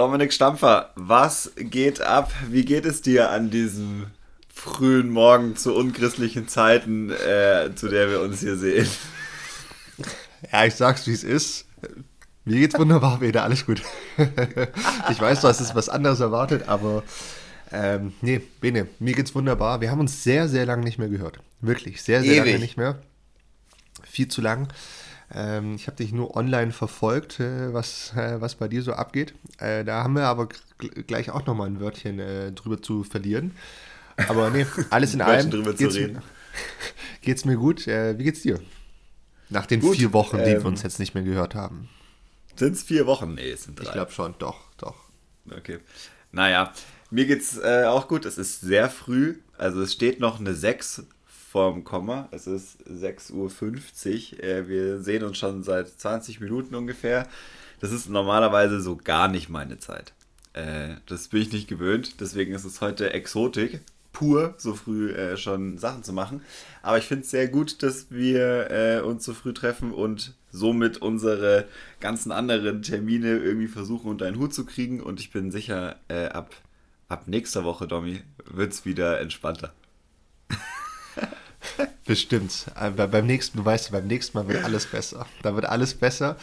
Dominik Stampfer, was geht ab? Wie geht es dir an diesem frühen Morgen zu unchristlichen Zeiten, äh, zu der wir uns hier sehen? Ja, ich sag's, wie es ist. Mir geht's wunderbar, wieder alles gut. ich weiß, du hast jetzt was anderes erwartet, aber ähm, nee, Bene, mir geht's wunderbar. Wir haben uns sehr, sehr lange nicht mehr gehört. Wirklich, sehr, sehr Ewig. lange nicht mehr. Viel zu lang. Ähm, ich habe dich nur online verfolgt, äh, was, äh, was bei dir so abgeht. Äh, da haben wir aber gleich auch nochmal ein Wörtchen äh, drüber zu verlieren. Aber nee, alles in allem drüber geht's, zu reden. geht's mir gut. Äh, wie geht's dir? Nach den gut, vier Wochen, die ähm, wir uns jetzt nicht mehr gehört haben. Sind es vier Wochen? Nee, es sind drei. Ich glaube schon, doch, doch. Okay. Naja, mir geht's äh, auch gut. Es ist sehr früh. Also es steht noch eine 6 vorm Komma. Es ist 6.50 Uhr. Äh, wir sehen uns schon seit 20 Minuten ungefähr. Das ist normalerweise so gar nicht meine Zeit. Äh, das bin ich nicht gewöhnt. Deswegen ist es heute Exotik pur, so früh äh, schon Sachen zu machen. Aber ich finde es sehr gut, dass wir uns so früh treffen und somit unsere ganzen anderen Termine irgendwie versuchen unter einen Hut zu kriegen. Und ich bin sicher, ab, ab nächster Woche, Domi, wird es wieder entspannter. Bestimmt. Aber beim nächsten, du weißt, beim nächsten Mal wird alles besser. Da wird alles besser.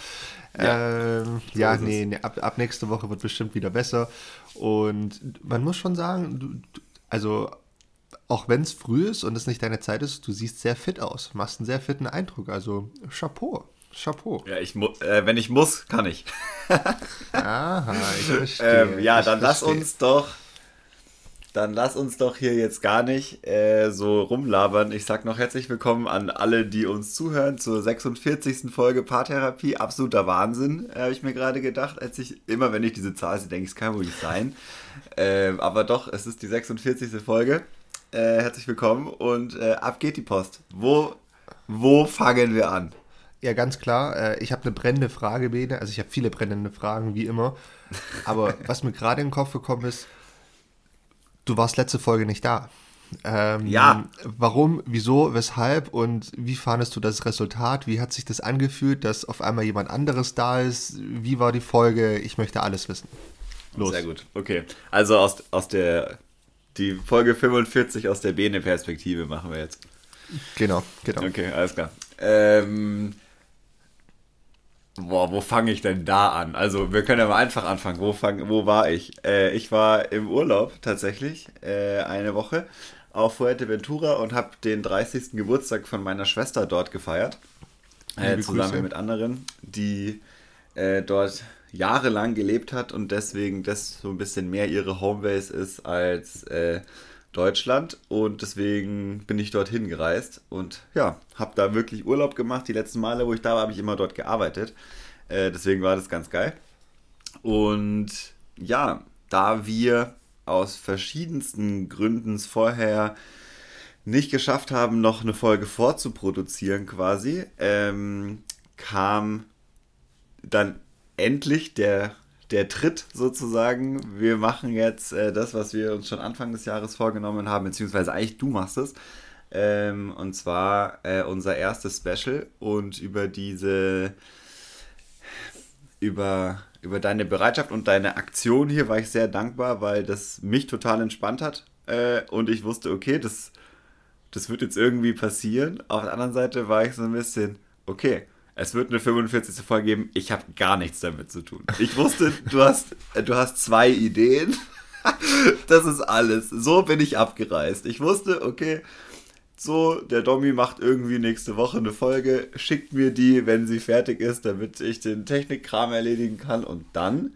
Ja, ähm, so ja nee, nee ab, ab nächste Woche wird bestimmt wieder besser. Und man muss schon sagen, du, also auch wenn es früh ist und es nicht deine Zeit ist, du siehst sehr fit aus, machst einen sehr fitten Eindruck. Also Chapeau. Chapeau. Ja, ich äh, wenn ich muss, kann ich. Aha, ich verstehe. Ähm, ja, ich dann verstehe. lass uns doch dann lass uns doch hier jetzt gar nicht äh, so rumlabern. Ich sag noch herzlich willkommen an alle, die uns zuhören zur 46. Folge Paartherapie. Absoluter Wahnsinn, äh, habe ich mir gerade gedacht, als ich immer, wenn ich diese Zahl sehe, denke ich, es kann wohl nicht sein. Äh, aber doch, es ist die 46. Folge. Äh, herzlich willkommen und äh, ab geht die Post. Wo, wo fangen wir an? Ja, ganz klar. Äh, ich habe eine brennende Frage, Bene. Also ich habe viele brennende Fragen, wie immer. Aber was mir gerade in den Kopf gekommen ist, du warst letzte Folge nicht da. Ähm, ja. Warum, wieso, weshalb und wie fandest du das Resultat? Wie hat sich das angefühlt, dass auf einmal jemand anderes da ist? Wie war die Folge? Ich möchte alles wissen. Los. Sehr gut. Okay. Also aus, aus der die Folge 45 aus der Bene-Perspektive machen wir jetzt. Genau, genau. Okay, alles klar. Ähm, Boah, wo fange ich denn da an? Also, wir können ja mal einfach anfangen. Wo, fang, wo war ich? Äh, ich war im Urlaub tatsächlich äh, eine Woche auf Fuerteventura und habe den 30. Geburtstag von meiner Schwester dort gefeiert. Äh, zusammen Grüße. mit anderen, die äh, dort jahrelang gelebt hat und deswegen das so ein bisschen mehr ihre Homebase ist als äh, Deutschland und deswegen bin ich dorthin gereist und ja, habe da wirklich Urlaub gemacht. Die letzten Male, wo ich da war, habe ich immer dort gearbeitet. Äh, deswegen war das ganz geil. Und ja, da wir aus verschiedensten Gründen vorher nicht geschafft haben, noch eine Folge vorzuproduzieren quasi, ähm, kam dann endlich der der Tritt sozusagen. Wir machen jetzt äh, das, was wir uns schon Anfang des Jahres vorgenommen haben, beziehungsweise eigentlich du machst es. Ähm, und zwar äh, unser erstes Special und über diese, über, über deine Bereitschaft und deine Aktion hier war ich sehr dankbar, weil das mich total entspannt hat. Äh, und ich wusste, okay, das, das wird jetzt irgendwie passieren. Auf der anderen Seite war ich so ein bisschen, okay, es wird eine 45. Folge geben. Ich habe gar nichts damit zu tun. Ich wusste, du hast, du hast zwei Ideen. das ist alles. So bin ich abgereist. Ich wusste, okay, so, der Domi macht irgendwie nächste Woche eine Folge, schickt mir die, wenn sie fertig ist, damit ich den Technikkram erledigen kann und dann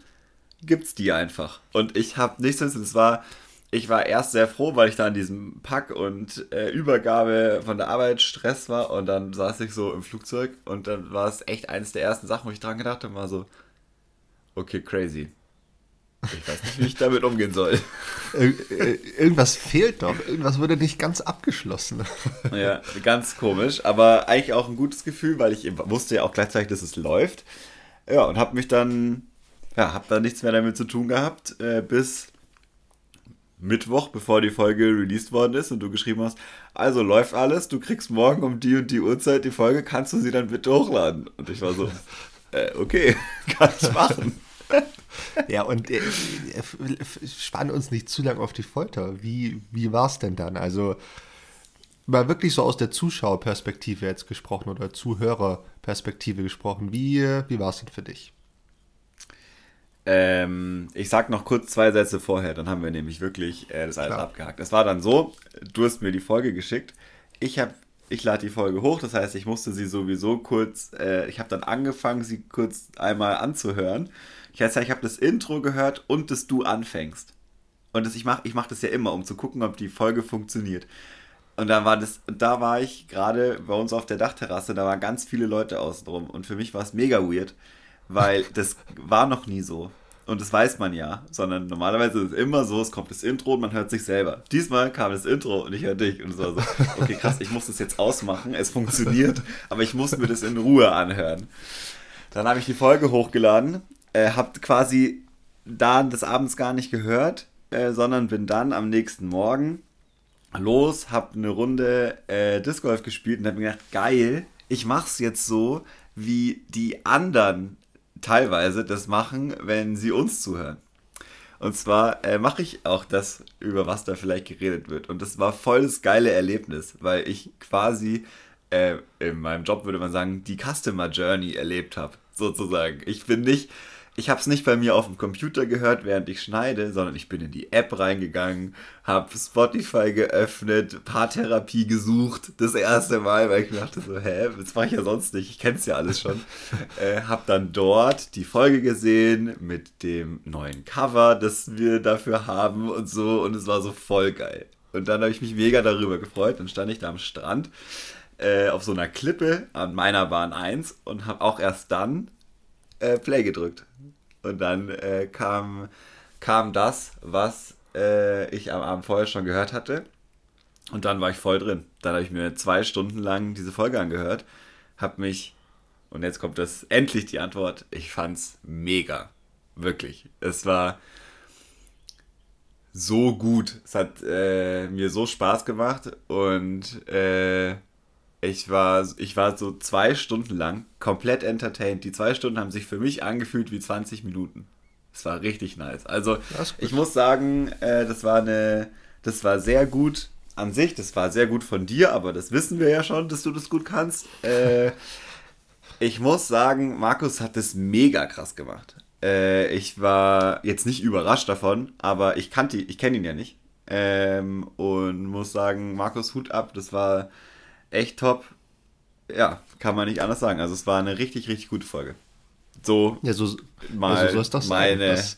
gibt's die einfach. Und ich habe nichts, es war ich war erst sehr froh, weil ich da an diesem Pack und äh, Übergabe von der Arbeit Stress war und dann saß ich so im Flugzeug und dann war es echt eines der ersten Sachen, wo ich dran gedacht habe, war so, okay, crazy. Ich weiß nicht, wie ich damit umgehen soll. Irgendwas fehlt doch. Irgendwas wurde nicht ganz abgeschlossen. Ja, ganz komisch, aber eigentlich auch ein gutes Gefühl, weil ich wusste ja auch gleichzeitig, dass es läuft. Ja, und habe mich dann, ja, habe da nichts mehr damit zu tun gehabt, äh, bis Mittwoch, bevor die Folge released worden ist und du geschrieben hast, also läuft alles, du kriegst morgen um die und die Uhrzeit die Folge, kannst du sie dann bitte hochladen? Und ich war so, äh, okay, kann ich machen. ja, und äh, spann uns nicht zu lang auf die Folter. Wie, wie war es denn dann? Also, mal wirklich so aus der Zuschauerperspektive jetzt gesprochen oder Zuhörerperspektive gesprochen. Wie, wie war es denn für dich? Ähm, ich sag noch kurz zwei Sätze vorher, dann haben wir nämlich wirklich äh, das alles Klar. abgehakt. Es war dann so, du hast mir die Folge geschickt. Ich habe ich lade die Folge hoch, das heißt, ich musste sie sowieso kurz, äh, ich habe dann angefangen, sie kurz einmal anzuhören. Ich heißt, ich habe das Intro gehört und dass du anfängst. Und das, ich mache ich mach das ja immer, um zu gucken, ob die Folge funktioniert. Und da war das, da war ich gerade bei uns auf der Dachterrasse, da waren ganz viele Leute außen drum. Und für mich war es mega weird, weil das war noch nie so. Und das weiß man ja, sondern normalerweise ist es immer so, es kommt das Intro und man hört sich selber. Diesmal kam das Intro und ich höre dich und es war so, okay, krass, ich muss das jetzt ausmachen, es funktioniert, aber ich muss mir das in Ruhe anhören. Dann habe ich die Folge hochgeladen, äh, habe quasi da des Abends gar nicht gehört, äh, sondern bin dann am nächsten Morgen los, habe eine Runde äh, Disc Golf gespielt und habe mir gedacht, geil, ich mache es jetzt so, wie die anderen teilweise das machen, wenn sie uns zuhören. Und zwar äh, mache ich auch das, über was da vielleicht geredet wird. Und das war voll das geile Erlebnis, weil ich quasi äh, in meinem Job würde man sagen, die Customer Journey erlebt habe, sozusagen. Ich bin nicht ich habe es nicht bei mir auf dem Computer gehört, während ich schneide, sondern ich bin in die App reingegangen, habe Spotify geöffnet, Paartherapie gesucht, das erste Mal, weil ich mir dachte so, hä, das mache ich ja sonst nicht, ich kenne es ja alles schon. äh, habe dann dort die Folge gesehen mit dem neuen Cover, das wir dafür haben und so und es war so voll geil. Und dann habe ich mich mega darüber gefreut, dann stand ich da am Strand äh, auf so einer Klippe an meiner Bahn 1 und habe auch erst dann äh, Play gedrückt. Und dann äh, kam, kam das, was äh, ich am Abend vorher schon gehört hatte. Und dann war ich voll drin. Dann habe ich mir zwei Stunden lang diese Folge angehört, habe mich, und jetzt kommt das endlich die Antwort, ich fand's mega. Wirklich. Es war so gut. Es hat äh, mir so Spaß gemacht und äh, ich war, ich war so zwei Stunden lang komplett entertained. Die zwei Stunden haben sich für mich angefühlt wie 20 Minuten. Es war richtig nice. Also ich muss sagen, äh, das war eine, das war sehr gut an sich. Das war sehr gut von dir, aber das wissen wir ja schon, dass du das gut kannst. Äh, ich muss sagen, Markus hat das mega krass gemacht. Äh, ich war jetzt nicht überrascht davon, aber ich kannte, ich kenne ihn ja nicht. Ähm, und muss sagen, Markus Hut ab. Das war echt top. Ja, kann man nicht anders sagen. Also es war eine richtig, richtig gute Folge. So, ja, so, mal ja, so es das meine... Das,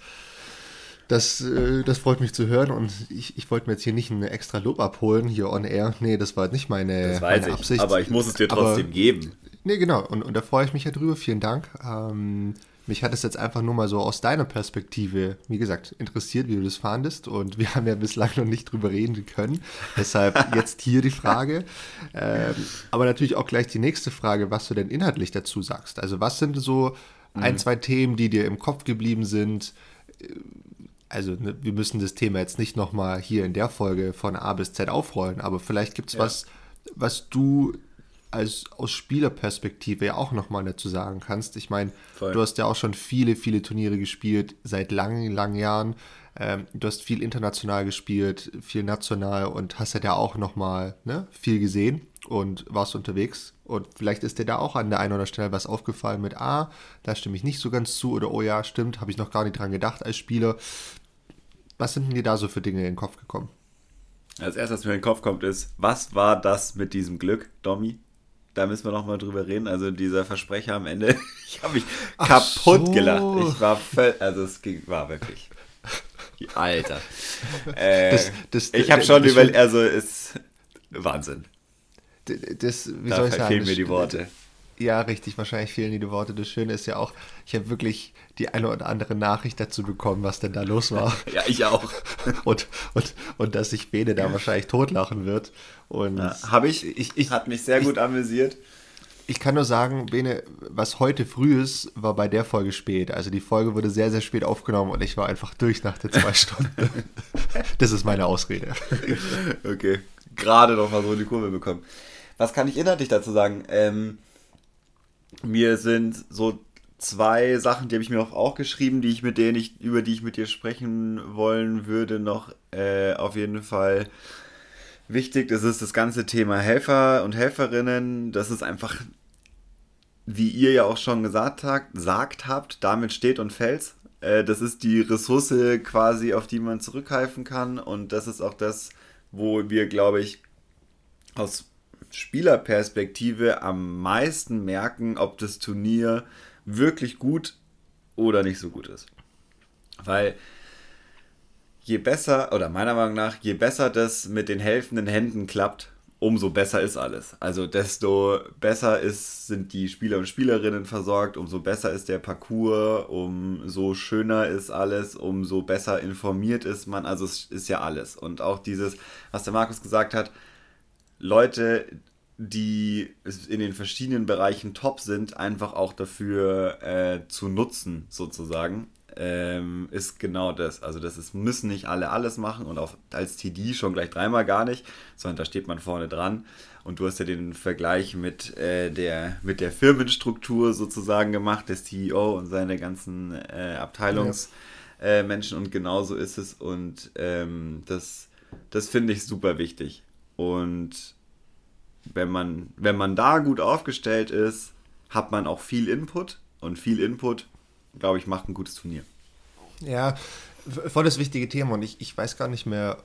das, äh, das, freut mich zu hören und ich, ich wollte mir jetzt hier nicht ein extra Lob abholen, hier on air. Nee, das war nicht meine, das weiß meine Absicht. aber ich muss es dir trotzdem aber, geben. Nee, genau. Und, und da freue ich mich ja drüber. Vielen Dank. Ähm, mich hat es jetzt einfach nur mal so aus deiner Perspektive, wie gesagt, interessiert, wie du das fandest. Und wir haben ja bislang noch nicht drüber reden können. Deshalb jetzt hier die Frage. Ähm, aber natürlich auch gleich die nächste Frage, was du denn inhaltlich dazu sagst. Also was sind so ein, mhm. zwei Themen, die dir im Kopf geblieben sind? Also ne, wir müssen das Thema jetzt nicht nochmal hier in der Folge von A bis Z aufrollen, aber vielleicht gibt es ja. was, was du als aus Spielerperspektive ja auch nochmal dazu sagen kannst. Ich meine, du hast ja auch schon viele, viele Turniere gespielt, seit langen, langen Jahren. Ähm, du hast viel international gespielt, viel national und hast ja da auch nochmal ne, viel gesehen und warst unterwegs. Und vielleicht ist dir da auch an der einen oder anderen Stelle was aufgefallen mit, ah, da stimme ich nicht so ganz zu oder oh ja, stimmt, habe ich noch gar nicht dran gedacht als Spieler. Was sind denn dir da so für Dinge in den Kopf gekommen? Als erstes, was mir in den Kopf kommt, ist, was war das mit diesem Glück, Domi? Da müssen wir noch mal drüber reden. Also dieser Versprecher am Ende, ich habe mich Ach kaputt so. gelacht. Ich war völlig, also es ging, war wirklich, Alter. Äh, das, das, ich habe schon überlegt, also ist Wahnsinn. Das, wie da soll ich sagen? fehlen mir die Worte. Ja, richtig, wahrscheinlich fehlen dir die Worte. Das Schöne ist ja auch, ich habe wirklich die eine oder andere Nachricht dazu bekommen, was denn da los war. ja, ich auch. und, und, und dass sich Bene da wahrscheinlich totlachen wird. Und ja, habe ich, ich, ich, hat mich sehr ich, gut amüsiert. Ich kann nur sagen, Bene, was heute früh ist, war bei der Folge spät. Also die Folge wurde sehr, sehr spät aufgenommen und ich war einfach durch nach den zwei Stunden. das ist meine Ausrede. okay, gerade noch mal so in die Kurve bekommen. Was kann ich inhaltlich dazu sagen? Ähm, mir sind so zwei Sachen, die habe ich mir auch geschrieben, die ich mit denen ich, über die ich mit dir sprechen wollen würde, noch äh, auf jeden Fall wichtig. Das ist das ganze Thema Helfer und Helferinnen. Das ist einfach, wie ihr ja auch schon gesagt habt, sagt habt, damit steht und fällt. Äh, das ist die Ressource quasi, auf die man zurückgreifen kann. Und das ist auch das, wo wir, glaube ich, aus Spielerperspektive am meisten merken, ob das Turnier wirklich gut oder nicht so gut ist. Weil je besser, oder meiner Meinung nach, je besser das mit den helfenden Händen klappt, umso besser ist alles. Also desto besser ist, sind die Spieler und Spielerinnen versorgt, umso besser ist der Parcours, umso schöner ist alles, umso besser informiert ist man. Also es ist ja alles. Und auch dieses, was der Markus gesagt hat, Leute, die in den verschiedenen Bereichen top sind, einfach auch dafür äh, zu nutzen, sozusagen, ähm, ist genau das. Also das ist, müssen nicht alle alles machen und auch als TD schon gleich dreimal gar nicht, sondern da steht man vorne dran. Und du hast ja den Vergleich mit, äh, der, mit der Firmenstruktur sozusagen gemacht, des CEO und seine ganzen äh, Abteilungsmenschen ja. und genauso ist es. Und ähm, das, das finde ich super wichtig. Und wenn man, wenn man da gut aufgestellt ist, hat man auch viel Input und viel Input, glaube ich, macht ein gutes Turnier. Ja, voll das wichtige Thema und ich, ich weiß gar nicht mehr,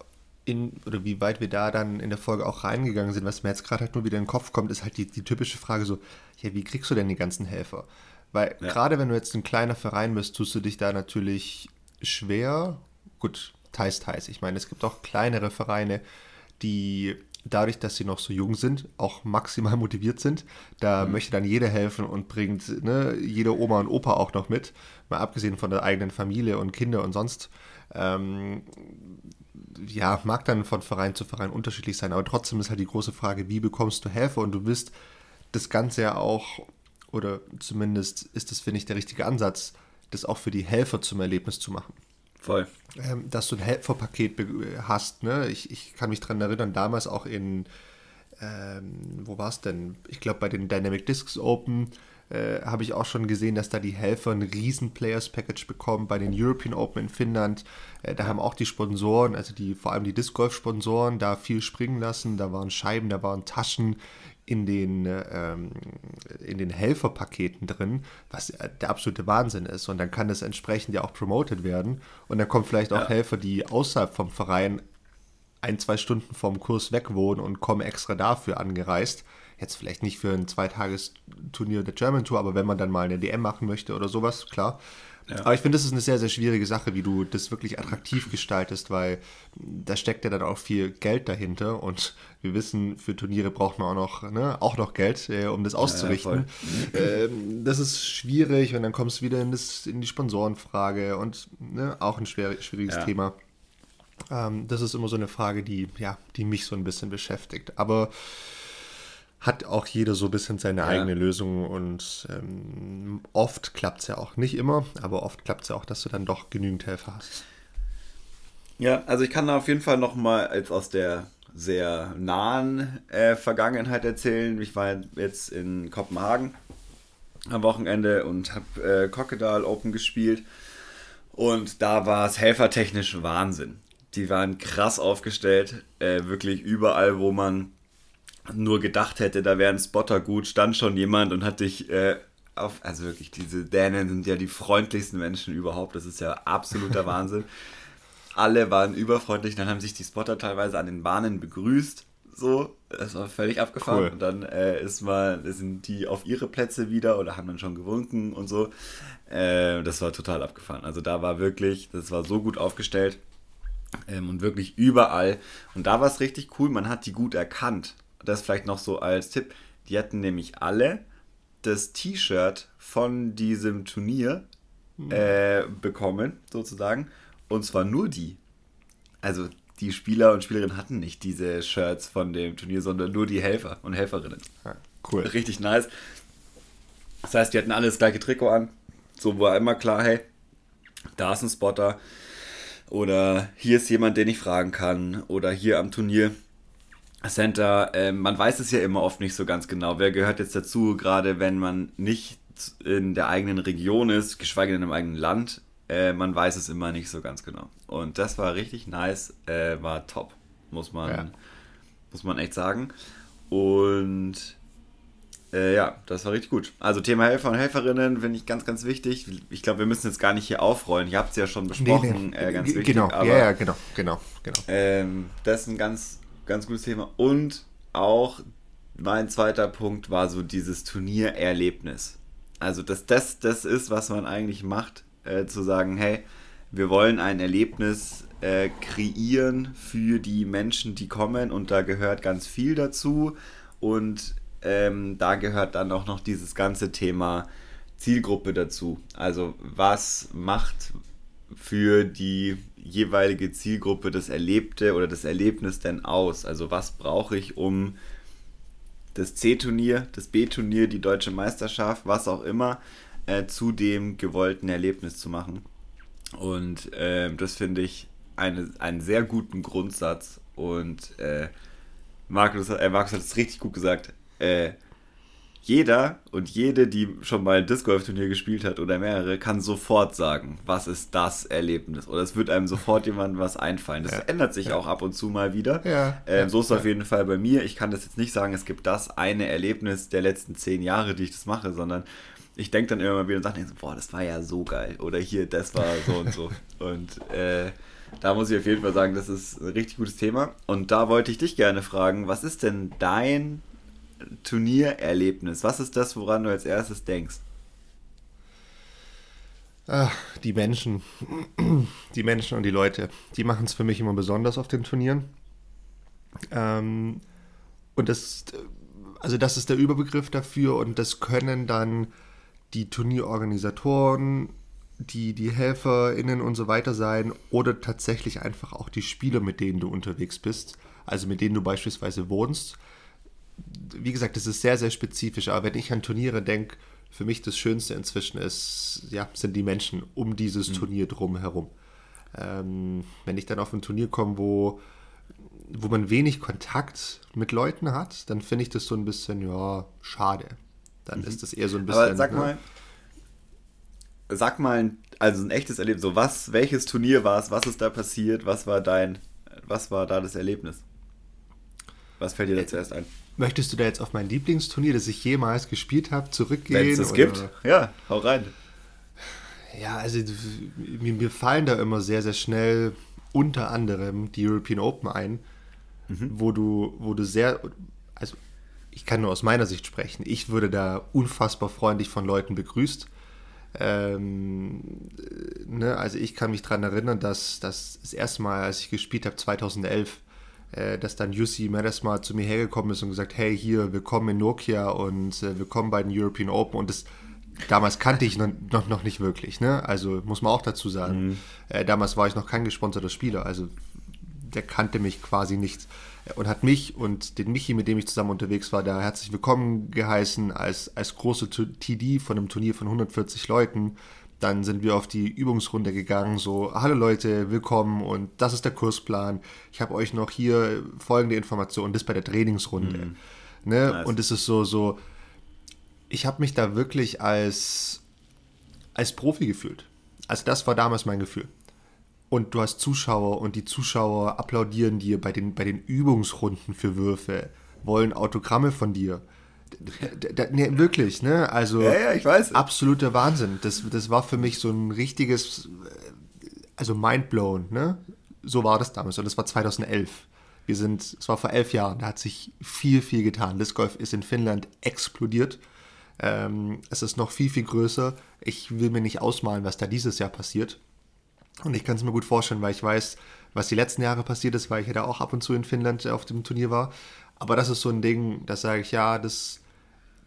in, oder wie weit wir da dann in der Folge auch reingegangen sind. Was mir jetzt gerade halt nur wieder in den Kopf kommt, ist halt die, die typische Frage so, ja, wie kriegst du denn die ganzen Helfer? Weil ja. gerade wenn du jetzt ein kleiner Verein bist, tust du dich da natürlich schwer. Gut, teils, teils. Ich meine, es gibt auch kleinere Vereine, die dadurch, dass sie noch so jung sind, auch maximal motiviert sind. Da mhm. möchte dann jeder helfen und bringt ne, jede Oma und Opa auch noch mit, mal abgesehen von der eigenen Familie und Kinder und sonst. Ähm, ja, mag dann von Verein zu Verein unterschiedlich sein, aber trotzdem ist halt die große Frage, wie bekommst du Helfer? Und du wirst das Ganze ja auch, oder zumindest ist das, finde ich, der richtige Ansatz, das auch für die Helfer zum Erlebnis zu machen. Voll. Ähm, dass du ein Helferpaket hast. Ne? Ich, ich kann mich daran erinnern, damals auch in, ähm, wo war es denn? Ich glaube, bei den Dynamic Discs Open äh, habe ich auch schon gesehen, dass da die Helfer ein riesen Players Package bekommen. Bei den European Open in Finnland, äh, da haben auch die Sponsoren, also die vor allem die Disc Golf Sponsoren, da viel springen lassen. Da waren Scheiben, da waren Taschen in den, ähm, in den Helferpaketen drin, was der absolute Wahnsinn ist. Und dann kann das entsprechend ja auch promoted werden. Und dann kommen vielleicht auch ja. Helfer, die außerhalb vom Verein ein, zwei Stunden vom Kurs weg wohnen und kommen extra dafür angereist. Jetzt vielleicht nicht für ein Zweitagesturnier der German Tour, aber wenn man dann mal eine DM machen möchte oder sowas, klar. Ja. Aber ich finde, das ist eine sehr, sehr schwierige Sache, wie du das wirklich attraktiv gestaltest, weil da steckt ja dann auch viel Geld dahinter und wir wissen, für Turniere braucht man auch noch, ne, auch noch Geld, äh, um das auszurichten. Ja, ja, ähm, das ist schwierig und dann kommst du wieder in, das, in die Sponsorenfrage und ne, auch ein schwer, schwieriges Thema. Ähm, das ist immer so eine Frage, die, ja, die mich so ein bisschen beschäftigt. Aber hat auch jeder so ein bisschen seine ja. eigene Lösung und ähm, oft klappt es ja auch nicht immer, aber oft klappt es ja auch, dass du dann doch genügend Helfer hast. Ja, also ich kann da auf jeden Fall nochmal als aus der sehr nahen äh, Vergangenheit erzählen. Ich war jetzt in Kopenhagen am Wochenende und habe äh, Crocodile Open gespielt und da war es helfertechnisch Wahnsinn. Die waren krass aufgestellt, äh, wirklich überall, wo man nur gedacht hätte, da wäre ein Spotter gut, stand schon jemand und hat dich äh, auf, also wirklich, diese Dänen sind ja die freundlichsten Menschen überhaupt, das ist ja absoluter Wahnsinn. Alle waren überfreundlich, dann haben sich die Spotter teilweise an den Bahnen begrüßt, so, das war völlig abgefahren. Cool. Und dann äh, ist mal, sind die auf ihre Plätze wieder oder haben dann schon gewunken und so. Äh, das war total abgefahren. Also da war wirklich, das war so gut aufgestellt ähm, und wirklich überall. Und da war es richtig cool, man hat die gut erkannt das vielleicht noch so als Tipp, die hatten nämlich alle das T-Shirt von diesem Turnier mhm. äh, bekommen, sozusagen. Und zwar nur die. Also die Spieler und Spielerinnen hatten nicht diese Shirts von dem Turnier, sondern nur die Helfer und Helferinnen. Ja, cool. Richtig nice. Das heißt, die hatten alle das gleiche Trikot an. So war immer klar, hey, da ist ein Spotter. Oder hier ist jemand, den ich fragen kann. Oder hier am Turnier Center, äh, man weiß es ja immer oft nicht so ganz genau. Wer gehört jetzt dazu, gerade wenn man nicht in der eigenen Region ist, geschweige denn im eigenen Land, äh, man weiß es immer nicht so ganz genau. Und das war richtig nice, äh, war top, muss man, ja. muss man echt sagen. Und äh, ja, das war richtig gut. Also Thema Helfer und Helferinnen finde ich ganz, ganz wichtig. Ich glaube, wir müssen jetzt gar nicht hier aufrollen. Ihr habt es ja schon besprochen, nee, nee. Äh, ganz wichtig. Genau, aber, ja, ja, genau, genau, genau. Ähm, das ist ein ganz, ganz gutes Thema. Und auch mein zweiter Punkt war so dieses Turniererlebnis. Also, dass das das ist, was man eigentlich macht, äh, zu sagen, hey, wir wollen ein Erlebnis äh, kreieren für die Menschen, die kommen und da gehört ganz viel dazu und ähm, da gehört dann auch noch dieses ganze Thema Zielgruppe dazu. Also was macht für die jeweilige Zielgruppe das Erlebte oder das Erlebnis denn aus? Also was brauche ich, um das C-Turnier, das B-Turnier, die deutsche Meisterschaft, was auch immer, äh, zu dem gewollten Erlebnis zu machen. Und äh, das finde ich eine, einen sehr guten Grundsatz. Und äh, Markus, äh, Markus hat es richtig gut gesagt. Jeder und jede, die schon mal ein Disc Golf Turnier gespielt hat oder mehrere, kann sofort sagen, was ist das Erlebnis. Oder es wird einem sofort jemandem was einfallen. Das ja. ändert sich ja. auch ab und zu mal wieder. Ja. Ähm, so ist es auf jeden Fall bei mir. Ich kann das jetzt nicht sagen, es gibt das eine Erlebnis der letzten zehn Jahre, die ich das mache, sondern ich denke dann immer mal wieder und sage, boah, das war ja so geil. Oder hier, das war so und so. Und äh, da muss ich auf jeden Fall sagen, das ist ein richtig gutes Thema. Und da wollte ich dich gerne fragen, was ist denn dein Turniererlebnis? Was ist das, woran du als erstes denkst? Ach, die Menschen. Die Menschen und die Leute. Die machen es für mich immer besonders auf den Turnieren. Ähm, und das, also das ist der Überbegriff dafür und das können dann die Turnierorganisatoren, die, die HelferInnen und so weiter sein oder tatsächlich einfach auch die Spieler, mit denen du unterwegs bist, also mit denen du beispielsweise wohnst wie gesagt, das ist sehr, sehr spezifisch, aber wenn ich an Turniere denke, für mich das Schönste inzwischen ist, ja, sind die Menschen um dieses mhm. Turnier drumherum. Ähm, wenn ich dann auf ein Turnier komme, wo, wo man wenig Kontakt mit Leuten hat, dann finde ich das so ein bisschen, ja, schade. Dann mhm. ist das eher so ein bisschen. Aber sag ne? mal, sag mal, also ein echtes Erlebnis, so was, welches Turnier war es, was ist da passiert, was war dein, was war da das Erlebnis? Was fällt dir da zuerst ein? Möchtest du da jetzt auf mein Lieblingsturnier, das ich jemals gespielt habe, zurückgehen? Wenn es das gibt, ja, hau rein. Ja, also mir, mir, fallen da immer sehr, sehr schnell unter anderem die European Open ein, mhm. wo du, wo du sehr, also ich kann nur aus meiner Sicht sprechen, ich würde da unfassbar freundlich von Leuten begrüßt. Ähm, ne, also ich kann mich daran erinnern, dass, dass das erste Mal, als ich gespielt habe, 2011, äh, dass dann Jussi mal zu mir hergekommen ist und gesagt, hey, hier, willkommen in Nokia und äh, willkommen bei den European Open und das damals kannte ich noch, noch, noch nicht wirklich, ne? Also muss man auch dazu sagen. Mhm. Äh, damals war ich noch kein gesponserter Spieler, also der kannte mich quasi nicht und hat mich und den Michi, mit dem ich zusammen unterwegs war, da herzlich willkommen geheißen als, als große TD von einem Turnier von 140 Leuten dann sind wir auf die Übungsrunde gegangen, so, hallo Leute, willkommen und das ist der Kursplan. Ich habe euch noch hier folgende Informationen, das bei der Trainingsrunde. Mhm. Ne? Nice. Und es ist so, so, ich habe mich da wirklich als, als Profi gefühlt. Also das war damals mein Gefühl. Und du hast Zuschauer und die Zuschauer applaudieren dir bei den, bei den Übungsrunden für Würfe, wollen Autogramme von dir ne, wirklich, ne? Also ja, ja, ich weiß. absoluter Wahnsinn. Das, das war für mich so ein richtiges, also mindblown, ne? So war das damals und das war 2011. Wir sind, es war vor elf Jahren, da hat sich viel, viel getan. Disc Golf ist in Finnland explodiert. Ähm, es ist noch viel, viel größer. Ich will mir nicht ausmalen, was da dieses Jahr passiert. Und ich kann es mir gut vorstellen, weil ich weiß, was die letzten Jahre passiert ist, weil ich ja da auch ab und zu in Finnland auf dem Turnier war. Aber das ist so ein Ding, da sage ich, ja, das,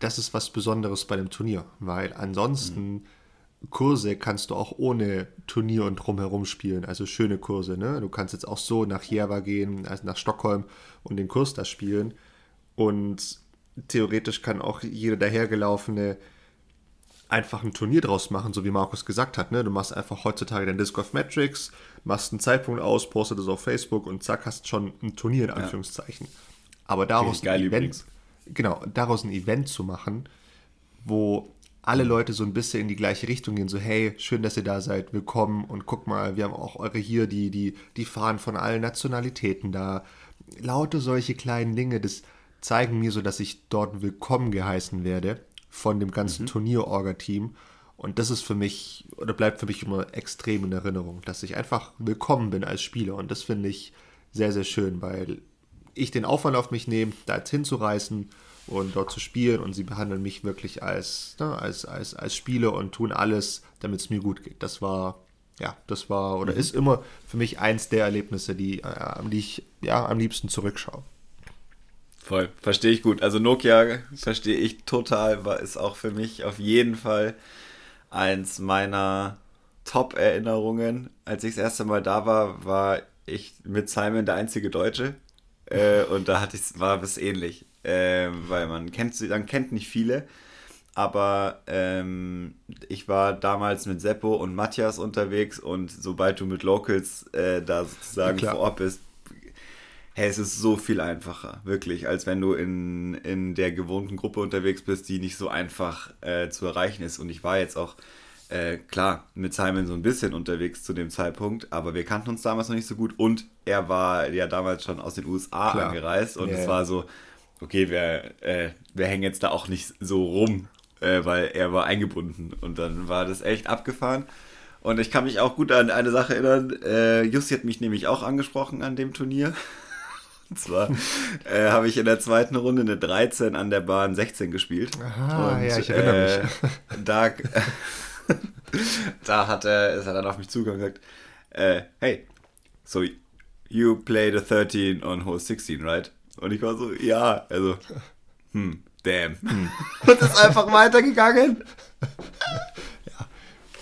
das ist was Besonderes bei dem Turnier, weil ansonsten mhm. Kurse kannst du auch ohne Turnier und drumherum spielen, also schöne Kurse. Ne? Du kannst jetzt auch so nach Järva gehen, also nach Stockholm und den Kurs da spielen. Und theoretisch kann auch jeder dahergelaufene einfach ein Turnier draus machen, so wie Markus gesagt hat. Ne? Du machst einfach heutzutage dein Disc of Metrics, machst einen Zeitpunkt aus, postest es auf Facebook und zack, hast schon ein Turnier in Anführungszeichen. Ja. Aber daraus geil Event, übrigens. Genau, daraus ein Event zu machen, wo alle Leute so ein bisschen in die gleiche Richtung gehen, so hey, schön, dass ihr da seid, willkommen und guck mal, wir haben auch eure hier, die, die, die fahren von allen Nationalitäten da. Laute solche kleinen Dinge, das zeigen mir so, dass ich dort willkommen geheißen werde von dem ganzen mhm. Turnier-Orga-Team. Und das ist für mich, oder bleibt für mich immer extrem in Erinnerung, dass ich einfach willkommen bin als Spieler. Und das finde ich sehr, sehr schön, weil ich den Aufwand auf mich nehme, da jetzt hinzureißen und dort zu spielen und sie behandeln mich wirklich als, ne, als, als, als Spieler und tun alles, damit es mir gut geht. Das war, ja, das war oder mhm. ist immer für mich eins der Erlebnisse, die, äh, die ich ja, am liebsten zurückschaue. Voll, verstehe ich gut. Also Nokia verstehe ich total, war ist auch für mich auf jeden Fall eins meiner Top-Erinnerungen. Als ich das erste Mal da war, war ich mit Simon der einzige Deutsche. Äh, und da hatte ich, war es ähnlich. Äh, weil man kennt sie, dann kennt nicht viele. Aber ähm, ich war damals mit Seppo und Matthias unterwegs und sobald du mit Locals äh, da sozusagen ja, vor Ort bist, hey, es ist so viel einfacher, wirklich, als wenn du in, in der gewohnten Gruppe unterwegs bist, die nicht so einfach äh, zu erreichen ist. Und ich war jetzt auch, äh, klar, mit Simon so ein bisschen unterwegs zu dem Zeitpunkt, aber wir kannten uns damals noch nicht so gut und er war ja damals schon aus den USA klar. angereist und yeah. es war so, okay, wir, äh, wir hängen jetzt da auch nicht so rum, äh, weil er war eingebunden und dann war das echt abgefahren. Und ich kann mich auch gut an eine Sache erinnern. Äh, Jussi hat mich nämlich auch angesprochen an dem Turnier. Und zwar äh, habe ich in der zweiten Runde eine 13 an der Bahn 16 gespielt. Aha, und, ja, ich erinnere äh, mich. Da, da hat er, ist er dann auf mich zugekommen und gesagt, äh, hey, so you play the 13 on hole 16, right? Und ich war so, ja, also, hm, damn. Hm. und ist einfach weitergegangen.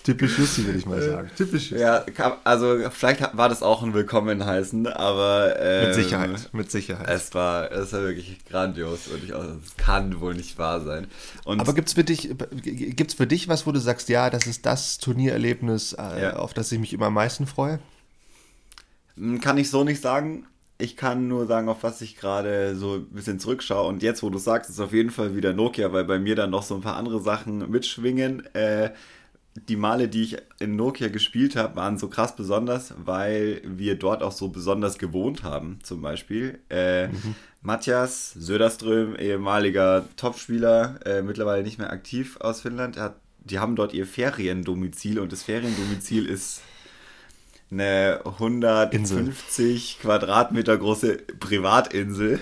Typisch Jussi, würde ich mal sagen. Typisch Jussi. Ja, also vielleicht war das auch ein Willkommen heißen, aber. Ähm, mit Sicherheit, mit Sicherheit. Es war, es war wirklich grandios und ich, also, es kann wohl nicht wahr sein. Und aber gibt es für, dich, gibt's für dich was, wo du sagst, ja, das ist das Turniererlebnis, äh, ja. auf das ich mich immer am meisten freue? Hm, kann ich so nicht sagen. Ich kann nur sagen, auf was ich gerade so ein bisschen zurückschaue. Und jetzt, wo du sagst, ist auf jeden Fall wieder Nokia, weil bei mir dann noch so ein paar andere Sachen mitschwingen. Äh, die Male, die ich in Nokia gespielt habe, waren so krass besonders, weil wir dort auch so besonders gewohnt haben, zum Beispiel. Äh, mhm. Matthias Söderström, ehemaliger Topspieler, äh, mittlerweile nicht mehr aktiv aus Finnland, hat, die haben dort ihr Feriendomizil und das Feriendomizil ist eine 150 Insel. Quadratmeter große Privatinsel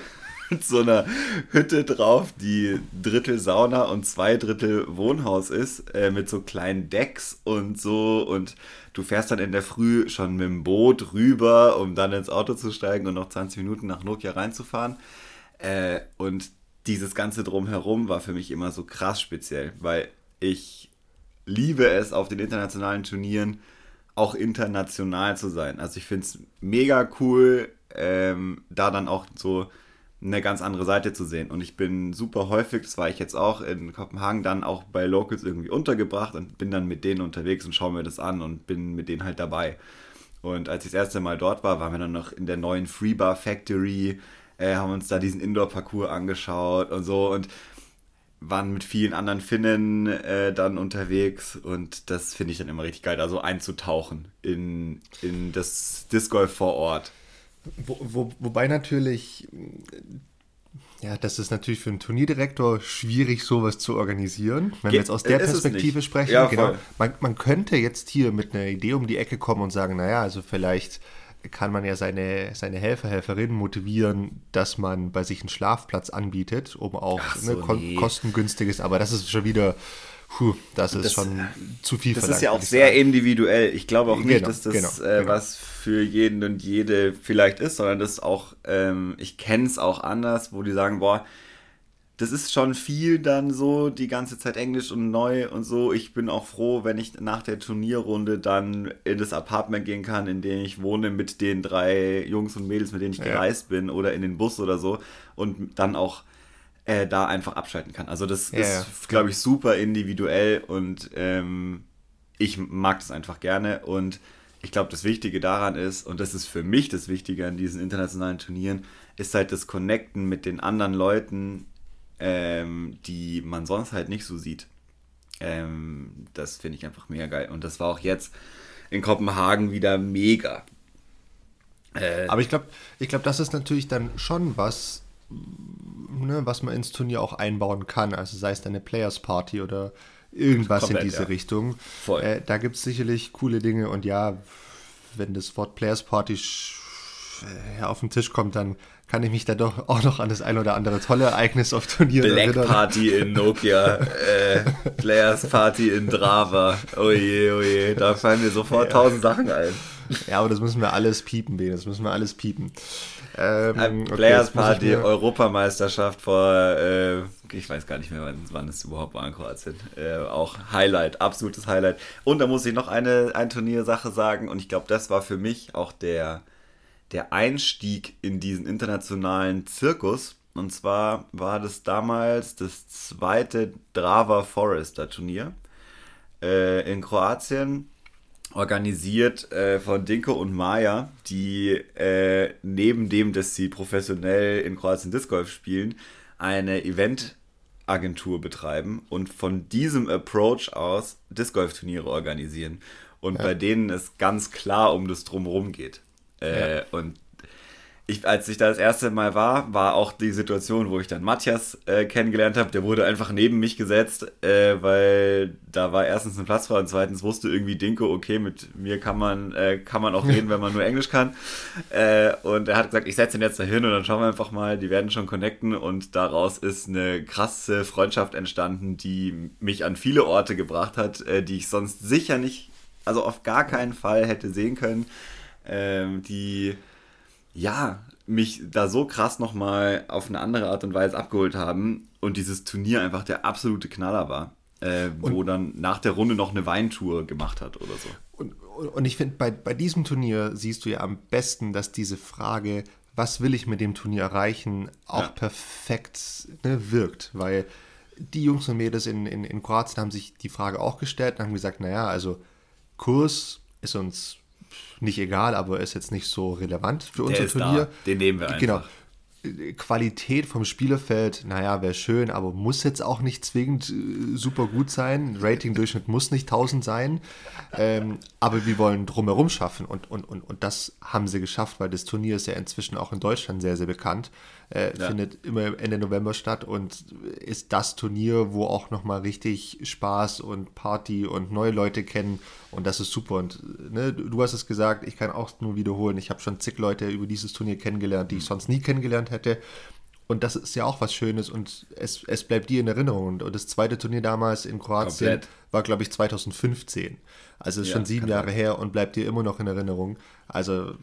mit so einer Hütte drauf, die Drittel Sauna und zwei Drittel Wohnhaus ist, äh, mit so kleinen Decks und so. Und du fährst dann in der Früh schon mit dem Boot rüber, um dann ins Auto zu steigen und noch 20 Minuten nach Nokia reinzufahren. Äh, und dieses ganze Drumherum war für mich immer so krass speziell, weil ich liebe es auf den internationalen Turnieren auch international zu sein. Also ich finde es mega cool, ähm, da dann auch so eine ganz andere Seite zu sehen. Und ich bin super häufig, das war ich jetzt auch in Kopenhagen, dann auch bei Locals irgendwie untergebracht und bin dann mit denen unterwegs und schaue mir das an und bin mit denen halt dabei. Und als ich das erste Mal dort war, waren wir dann noch in der neuen Freebar Factory, äh, haben uns da diesen Indoor-Parcours angeschaut und so und waren mit vielen anderen Finnen äh, dann unterwegs und das finde ich dann immer richtig geil, da so einzutauchen in, in das Disc Golf vor Ort. Wo, wo, wobei natürlich, ja, das ist natürlich für einen Turnierdirektor schwierig, sowas zu organisieren. Wenn Ge wir jetzt aus der Perspektive sprechen, ja, genau. Man, man könnte jetzt hier mit einer Idee um die Ecke kommen und sagen, naja, also vielleicht kann man ja seine, seine Helfer, Helferinnen motivieren, dass man bei sich einen Schlafplatz anbietet, um auch so, ne, nee. kostengünstiges, aber das ist schon wieder Puh, das ist das, schon zu viel Das ist ja auch sehr sagen. individuell. Ich glaube auch nicht, genau, dass das genau, äh, genau. was für jeden und jede vielleicht ist, sondern das auch, ähm, ich kenne es auch anders, wo die sagen, boah, das ist schon viel dann so, die ganze Zeit Englisch und neu und so. Ich bin auch froh, wenn ich nach der Turnierrunde dann in das Apartment gehen kann, in dem ich wohne mit den drei Jungs und Mädels, mit denen ich ja. gereist bin oder in den Bus oder so und dann auch äh, da einfach abschalten kann. Also das ja, ist, ja. glaube ich, super individuell und ähm, ich mag das einfach gerne und ich glaube, das Wichtige daran ist, und das ist für mich das Wichtige an diesen internationalen Turnieren, ist halt das Connecten mit den anderen Leuten, ähm, die man sonst halt nicht so sieht. Ähm, das finde ich einfach mega geil. Und das war auch jetzt in Kopenhagen wieder mega. Äh, Aber ich glaube, ich glaub, das ist natürlich dann schon was, ne, was man ins Turnier auch einbauen kann. Also sei es eine Players Party oder irgendwas Komplett, in diese ja. Richtung. Äh, da gibt es sicherlich coole Dinge und ja, wenn das Wort Players Party äh, auf den Tisch kommt, dann kann ich mich da doch auch noch an das ein oder andere tolle Ereignis auf Turnieren Black erinnern. Party in Nokia, äh, Players Party in Drava. Oje, oje, da fallen mir sofort ja. tausend Sachen ein. Ja, aber das müssen wir alles piepen, Ben, das müssen wir alles piepen. Ähm, okay, Players Party, Europameisterschaft vor, äh, ich weiß gar nicht mehr, wann, wann es überhaupt war in Kroatien. Äh, auch Highlight, absolutes Highlight. Und da muss ich noch eine, eine Turniersache sagen und ich glaube, das war für mich auch der der Einstieg in diesen internationalen Zirkus. Und zwar war das damals das zweite Drava Forester Turnier äh, in Kroatien, organisiert äh, von Dinko und Maja, die äh, neben dem, dass sie professionell in Kroatien Disc Golf spielen, eine Eventagentur betreiben und von diesem Approach aus Disc Golf Turniere organisieren. Und ja. bei denen es ganz klar um das Drumherum geht. Äh, ja. Und ich, als ich da das erste Mal war, war auch die Situation, wo ich dann Matthias äh, kennengelernt habe. Der wurde einfach neben mich gesetzt, äh, weil da war erstens ein Platz frei und zweitens wusste irgendwie Dinko, okay, mit mir kann man, äh, kann man auch reden, wenn man nur Englisch kann. Äh, und er hat gesagt, ich setze ihn jetzt da hin und dann schauen wir einfach mal, die werden schon connecten und daraus ist eine krasse Freundschaft entstanden, die mich an viele Orte gebracht hat, äh, die ich sonst sicher nicht, also auf gar keinen Fall hätte sehen können ähm, die ja mich da so krass nochmal auf eine andere Art und Weise abgeholt haben und dieses Turnier einfach der absolute Knaller war. Äh, wo dann nach der Runde noch eine Weintour gemacht hat oder so. Und, und ich finde, bei, bei diesem Turnier siehst du ja am besten, dass diese Frage, was will ich mit dem Turnier erreichen, auch ja. perfekt ne, wirkt. Weil die Jungs und Mädels in, in, in Kroatien haben sich die Frage auch gestellt und haben gesagt, naja, also Kurs ist uns nicht egal, aber ist jetzt nicht so relevant für unser Turnier. Da. Den nehmen wir genau. einfach. Genau. Qualität vom Spielerfeld, naja, wäre schön, aber muss jetzt auch nicht zwingend äh, super gut sein. Rating-Durchschnitt muss nicht 1000 sein. Ähm, aber wir wollen drumherum schaffen und, und, und, und das haben sie geschafft, weil das Turnier ist ja inzwischen auch in Deutschland sehr, sehr bekannt äh, ja. findet immer Ende November statt und ist das Turnier, wo auch nochmal richtig Spaß und Party und neue Leute kennen und das ist super. Und ne, du hast es gesagt, ich kann auch nur wiederholen, ich habe schon zig Leute über dieses Turnier kennengelernt, die ich sonst nie kennengelernt hätte. Und das ist ja auch was Schönes und es, es bleibt dir in Erinnerung. Und das zweite Turnier damals in Kroatien Komplett. war, glaube ich, 2015. Also ist ja, schon sieben Jahre her und bleibt dir immer noch in Erinnerung. Also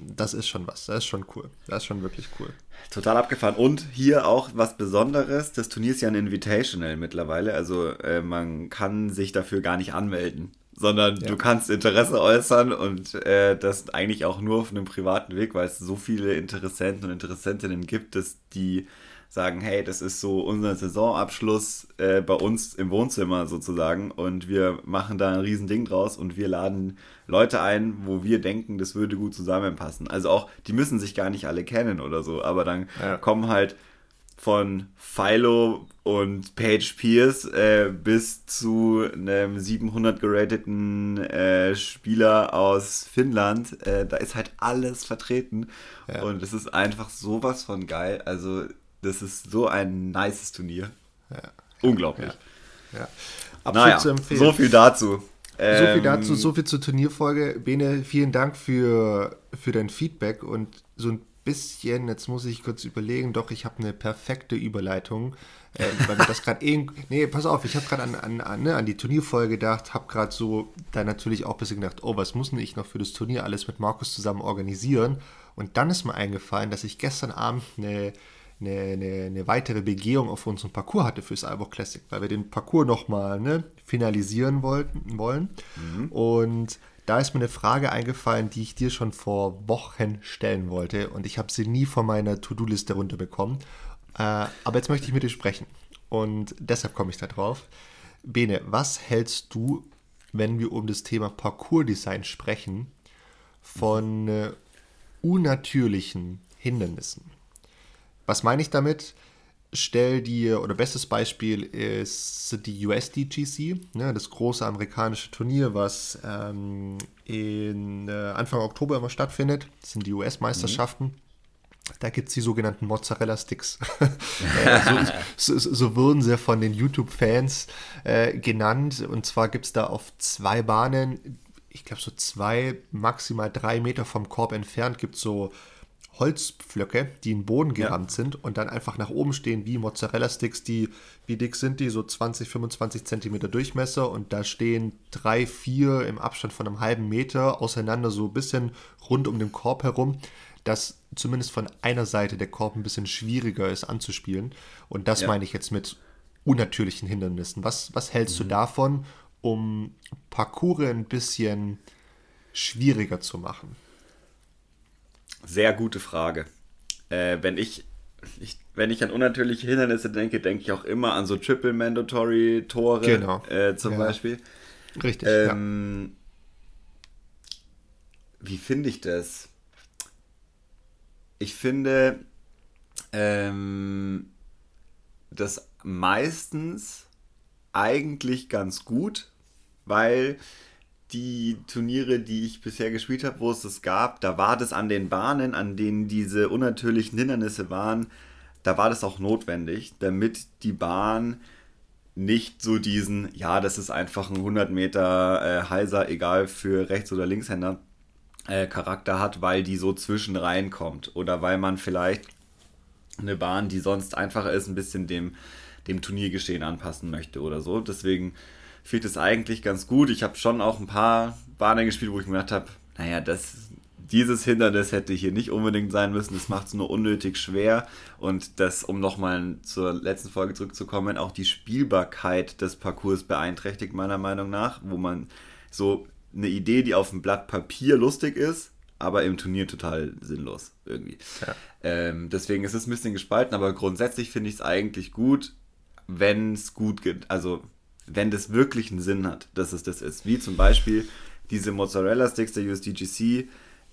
das ist schon was. Das ist schon cool. Das ist schon wirklich cool. Total abgefahren. Und hier auch was Besonderes. Das Turnier ist ja ein Invitational mittlerweile. Also äh, man kann sich dafür gar nicht anmelden sondern ja. du kannst Interesse äußern und äh, das eigentlich auch nur auf einem privaten Weg, weil es so viele Interessenten und Interessentinnen gibt, dass die sagen, hey, das ist so unser Saisonabschluss äh, bei uns im Wohnzimmer sozusagen und wir machen da ein Riesending draus und wir laden Leute ein, wo wir denken, das würde gut zusammenpassen. Also auch, die müssen sich gar nicht alle kennen oder so, aber dann ja. kommen halt von Philo und Page Pierce äh, bis zu einem 700 gerateten äh, Spieler aus Finnland. Äh, da ist halt alles vertreten ja. und es ist einfach sowas von geil. Also das ist so ein nices Turnier. Ja. Unglaublich. Ja. ja. Absolut naja, zu empfehlen. So viel dazu. So viel dazu, ähm, so viel zur Turnierfolge. Bene, vielen Dank für, für dein Feedback und so ein bisschen, jetzt muss ich kurz überlegen, doch, ich habe eine perfekte Überleitung, äh, weil mir das gerade eh, nee, pass auf, ich habe gerade an, an, an, ne, an die Turnierfolge gedacht, habe gerade so da natürlich auch ein bisschen gedacht, oh, was muss denn ich noch für das Turnier alles mit Markus zusammen organisieren? Und dann ist mir eingefallen, dass ich gestern Abend eine, eine, eine, eine weitere Begehung auf unserem Parcours hatte fürs Alboch Classic, weil wir den Parcours nochmal ne, finalisieren wollten, wollen. Mhm. Und da ist mir eine Frage eingefallen, die ich dir schon vor Wochen stellen wollte und ich habe sie nie von meiner To-Do-Liste runterbekommen. Äh, aber jetzt möchte ich mit dir sprechen und deshalb komme ich da drauf. Bene, was hältst du, wenn wir um das Thema Parcours-Design sprechen, von äh, unnatürlichen Hindernissen? Was meine ich damit? Stell dir, oder bestes Beispiel ist die USDGC, ne, das große amerikanische Turnier, was ähm, in äh, Anfang Oktober immer stattfindet. Das sind die US-Meisterschaften. Mhm. Da gibt es die sogenannten Mozzarella-Sticks. so, so, so, wurden sie von den YouTube-Fans äh, genannt. Und zwar gibt es da auf zwei Bahnen, ich glaube so zwei, maximal drei Meter vom Korb entfernt, gibt es so Holzpflöcke, die in den Boden gerammt ja. sind und dann einfach nach oben stehen wie Mozzarella-Sticks, die, wie dick sind die? So 20, 25 Zentimeter Durchmesser und da stehen drei, vier im Abstand von einem halben Meter auseinander, so ein bisschen rund um den Korb herum dass zumindest von einer Seite der Korb ein bisschen schwieriger ist anzuspielen. Und das ja. meine ich jetzt mit unnatürlichen Hindernissen. Was, was hältst mhm. du davon, um Parcours ein bisschen schwieriger zu machen? Sehr gute Frage. Äh, wenn ich, ich, wenn ich an unnatürliche Hindernisse denke, denke ich auch immer an so Triple Mandatory Tore genau. äh, zum ja. Beispiel. Richtig. Ähm, ja. Wie finde ich das? ich finde, ähm, das meistens eigentlich ganz gut, weil die Turniere, die ich bisher gespielt habe, wo es das gab, da war das an den Bahnen, an denen diese unnatürlichen Hindernisse waren, da war das auch notwendig, damit die Bahn nicht so diesen, ja, das ist einfach ein 100 Meter äh, heiser, egal für Rechts- oder Linkshänder, äh, Charakter hat, weil die so zwischen reinkommt oder weil man vielleicht eine Bahn, die sonst einfacher ist, ein bisschen dem, dem Turniergeschehen anpassen möchte oder so. Deswegen fehlt es eigentlich ganz gut. Ich habe schon auch ein paar Bahnen gespielt, wo ich mir gedacht habe, naja, das, dieses Hindernis hätte hier nicht unbedingt sein müssen. Das macht es nur unnötig schwer. Und das, um nochmal zur letzten Folge zurückzukommen, auch die Spielbarkeit des Parcours beeinträchtigt, meiner Meinung nach, wo man so eine Idee, die auf dem Blatt Papier lustig ist, aber im Turnier total sinnlos irgendwie. Ja. Ähm, deswegen ist es ein bisschen gespalten, aber grundsätzlich finde ich es eigentlich gut, wenn es gut geht. Also, wenn das wirklich einen Sinn hat, dass es das ist. Wie zum Beispiel diese Mozzarella-Sticks der USDGC,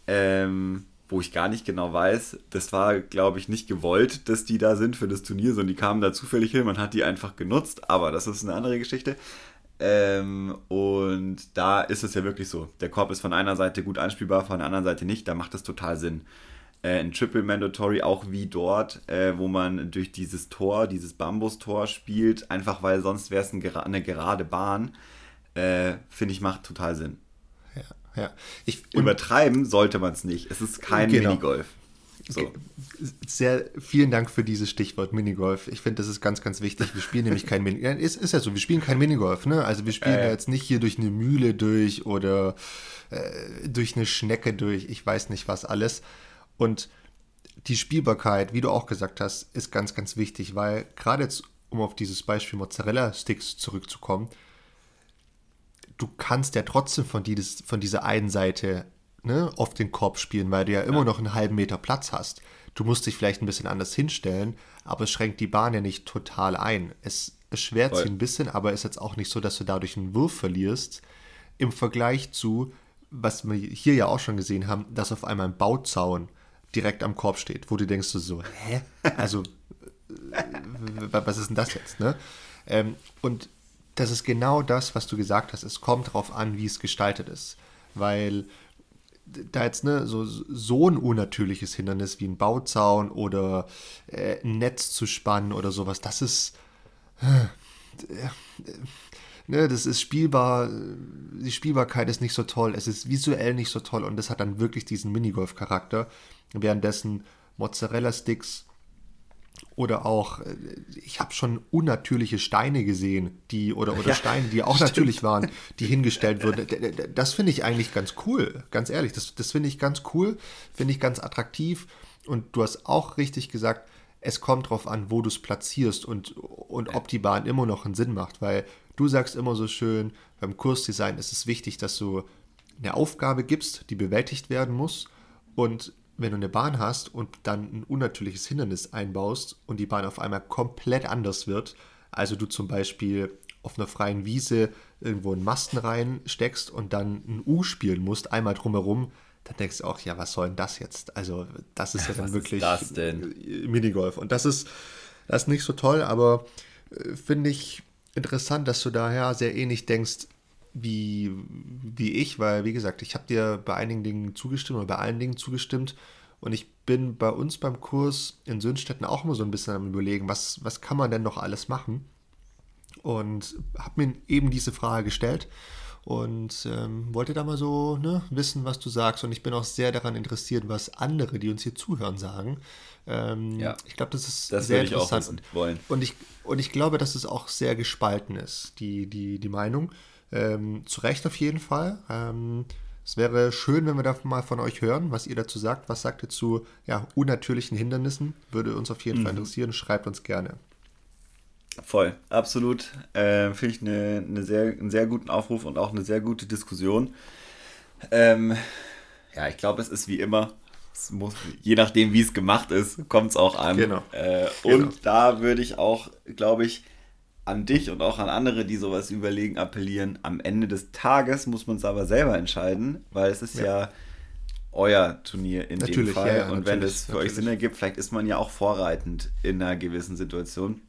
ähm, wo ich gar nicht genau weiß, das war, glaube ich, nicht gewollt, dass die da sind für das Turnier, sondern die kamen da zufällig hin, man hat die einfach genutzt, aber das ist eine andere Geschichte. Ähm, und da ist es ja wirklich so. Der Korb ist von einer Seite gut anspielbar, von der anderen Seite nicht. Da macht es total Sinn. Äh, ein Triple Mandatory, auch wie dort, äh, wo man durch dieses Tor, dieses Bambus-Tor spielt, einfach weil sonst wäre es ein, eine gerade Bahn, äh, finde ich, macht total Sinn. Ja, ja. Ich, Übertreiben sollte man es nicht. Es ist kein genau. Minigolf. So. Sehr, vielen Dank für dieses Stichwort Minigolf. Ich finde, das ist ganz, ganz wichtig. Wir spielen nämlich kein Minigolf. Es ist ja so, wir spielen kein Minigolf, ne? Also wir spielen äh. ja jetzt nicht hier durch eine Mühle durch oder äh, durch eine Schnecke durch, ich weiß nicht was alles. Und die Spielbarkeit, wie du auch gesagt hast, ist ganz, ganz wichtig, weil gerade jetzt, um auf dieses Beispiel Mozzarella-Sticks zurückzukommen, du kannst ja trotzdem von, dieses, von dieser einen Seite ne, auf den Korb spielen, weil du ja immer ja. noch einen halben Meter Platz hast. Du musst dich vielleicht ein bisschen anders hinstellen, aber es schränkt die Bahn ja nicht total ein. Es erschwert sie ein bisschen, aber ist jetzt auch nicht so, dass du dadurch einen Wurf verlierst. Im Vergleich zu, was wir hier ja auch schon gesehen haben, dass auf einmal ein Bauzaun direkt am Korb steht, wo du denkst so, hä? Also, was ist denn das jetzt, ne? Ähm, und das ist genau das, was du gesagt hast. Es kommt darauf an, wie es gestaltet ist. Weil da jetzt ne, so, so ein unnatürliches Hindernis wie ein Bauzaun oder äh, ein Netz zu spannen oder sowas, das ist. Äh, äh, ne, das ist spielbar, die Spielbarkeit ist nicht so toll, es ist visuell nicht so toll und das hat dann wirklich diesen Minigolf-Charakter. Währenddessen Mozzarella-Sticks oder auch, äh, ich habe schon unnatürliche Steine gesehen, die oder, oder ja, Steine, die auch stimmt. natürlich waren, die hingestellt wurden. Das finde ich eigentlich ganz cool, ganz ehrlich. Das, das finde ich ganz cool, finde ich ganz attraktiv. Und du hast auch richtig gesagt, es kommt darauf an, wo du es platzierst und, und ob die Bahn immer noch einen Sinn macht. Weil du sagst immer so schön, beim Kursdesign ist es wichtig, dass du eine Aufgabe gibst, die bewältigt werden muss. Und wenn du eine Bahn hast und dann ein unnatürliches Hindernis einbaust und die Bahn auf einmal komplett anders wird, also du zum Beispiel auf einer freien Wiese irgendwo einen Masten reinsteckst und dann ein U spielen musst, einmal drumherum, dann denkst du auch, ja, was soll denn das jetzt? Also, das ist ja, dann wirklich das Minigolf. Und das ist, das ist nicht so toll, aber äh, finde ich interessant, dass du daher sehr ähnlich denkst wie, wie ich, weil, wie gesagt, ich habe dir bei einigen Dingen zugestimmt oder bei allen Dingen zugestimmt und ich bin bei uns beim Kurs in Sünstetten auch immer so ein bisschen am Überlegen, was, was kann man denn noch alles machen? Und habe mir eben diese Frage gestellt und ähm, wollte da mal so ne, wissen, was du sagst. Und ich bin auch sehr daran interessiert, was andere, die uns hier zuhören, sagen. Ähm, ja, ich glaube, das ist das sehr interessant. Ich wollen. Und, ich, und ich glaube, dass es auch sehr gespalten ist, die, die, die Meinung. Ähm, zu Recht auf jeden Fall. Ähm, es wäre schön, wenn wir da mal von euch hören, was ihr dazu sagt. Was sagt ihr zu ja, unnatürlichen Hindernissen? Würde uns auf jeden mhm. Fall interessieren. Schreibt uns gerne. Voll, absolut. Äh, Finde ich eine, eine sehr, einen sehr guten Aufruf und auch eine sehr gute Diskussion. Ähm, ja, ich glaube, es ist wie immer. Muss, je nachdem, wie es gemacht ist, kommt es auch an. Genau. Äh, und genau. da würde ich auch, glaube ich, an dich und auch an andere, die sowas überlegen, appellieren. Am Ende des Tages muss man es aber selber entscheiden, weil es ist ja, ja euer Turnier in natürlich, dem Fall. Ja, ja, und wenn es für natürlich. euch Sinn ergibt, vielleicht ist man ja auch vorreitend in einer gewissen Situation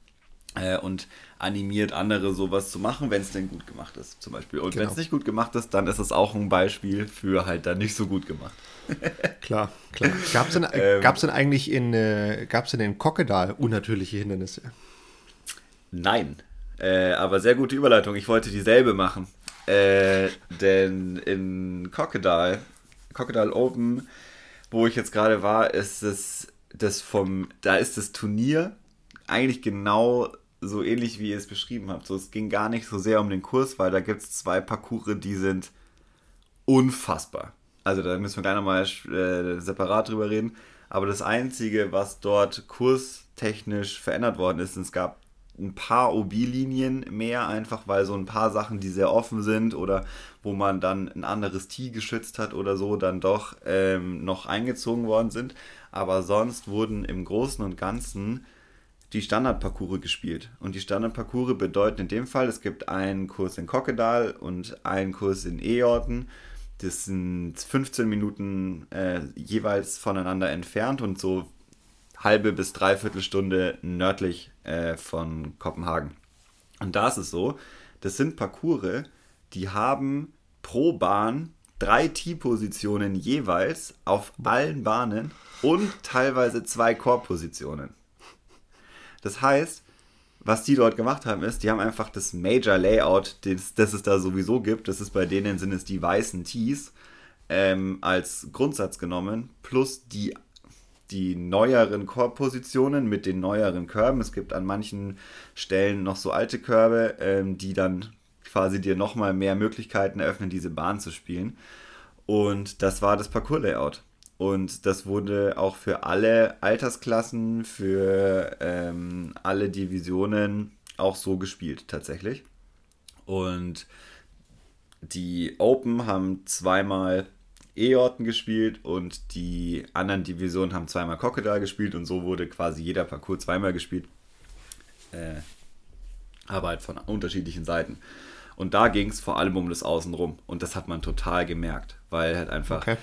äh, und animiert andere sowas zu machen, wenn es denn gut gemacht ist, zum Beispiel. Und genau. wenn es nicht gut gemacht ist, dann ist es auch ein Beispiel für halt dann nicht so gut gemacht. klar, klar. Gab es denn, ähm, denn eigentlich in, äh, gab's denn in Kokkedal unnatürliche Hindernisse? Nein, äh, aber sehr gute Überleitung. Ich wollte dieselbe machen. Äh, denn in Crocodile, Crocodile Open, wo ich jetzt gerade war, ist es das vom, da ist das Turnier eigentlich genau so ähnlich, wie ihr es beschrieben habt. So, es ging gar nicht so sehr um den Kurs, weil da gibt es zwei Parcours, die sind unfassbar. Also da müssen wir gleich nochmal äh, separat drüber reden. Aber das Einzige, was dort kurstechnisch verändert worden ist, es gab ein paar OB-Linien mehr, einfach weil so ein paar Sachen, die sehr offen sind oder wo man dann ein anderes Tee geschützt hat oder so, dann doch ähm, noch eingezogen worden sind. Aber sonst wurden im Großen und Ganzen die Standardparcours gespielt. Und die Standardparcours bedeuten in dem Fall, es gibt einen Kurs in Kokkedal und einen Kurs in Eorten. Das sind 15 Minuten äh, jeweils voneinander entfernt und so halbe bis dreiviertel Stunde nördlich äh, von Kopenhagen. Und da ist es so, das sind Parcours, die haben pro Bahn drei T-Positionen jeweils auf allen Bahnen und teilweise zwei Core-Positionen. Das heißt, was die dort gemacht haben, ist, die haben einfach das Major Layout, das, das es da sowieso gibt, das ist bei denen sind es die weißen Tees, ähm, als Grundsatz genommen, plus die die neueren Korbpositionen mit den neueren Körben. Es gibt an manchen Stellen noch so alte Körbe, ähm, die dann quasi dir nochmal mehr Möglichkeiten eröffnen, diese Bahn zu spielen. Und das war das Parcours-Layout. Und das wurde auch für alle Altersklassen, für ähm, alle Divisionen auch so gespielt, tatsächlich. Und die Open haben zweimal E-Orten gespielt und die anderen Divisionen haben zweimal Crocodile gespielt und so wurde quasi jeder Parcours zweimal gespielt. Äh, aber halt von unterschiedlichen Seiten. Und da ging es vor allem um das Außenrum. Und das hat man total gemerkt, weil halt einfach. Okay.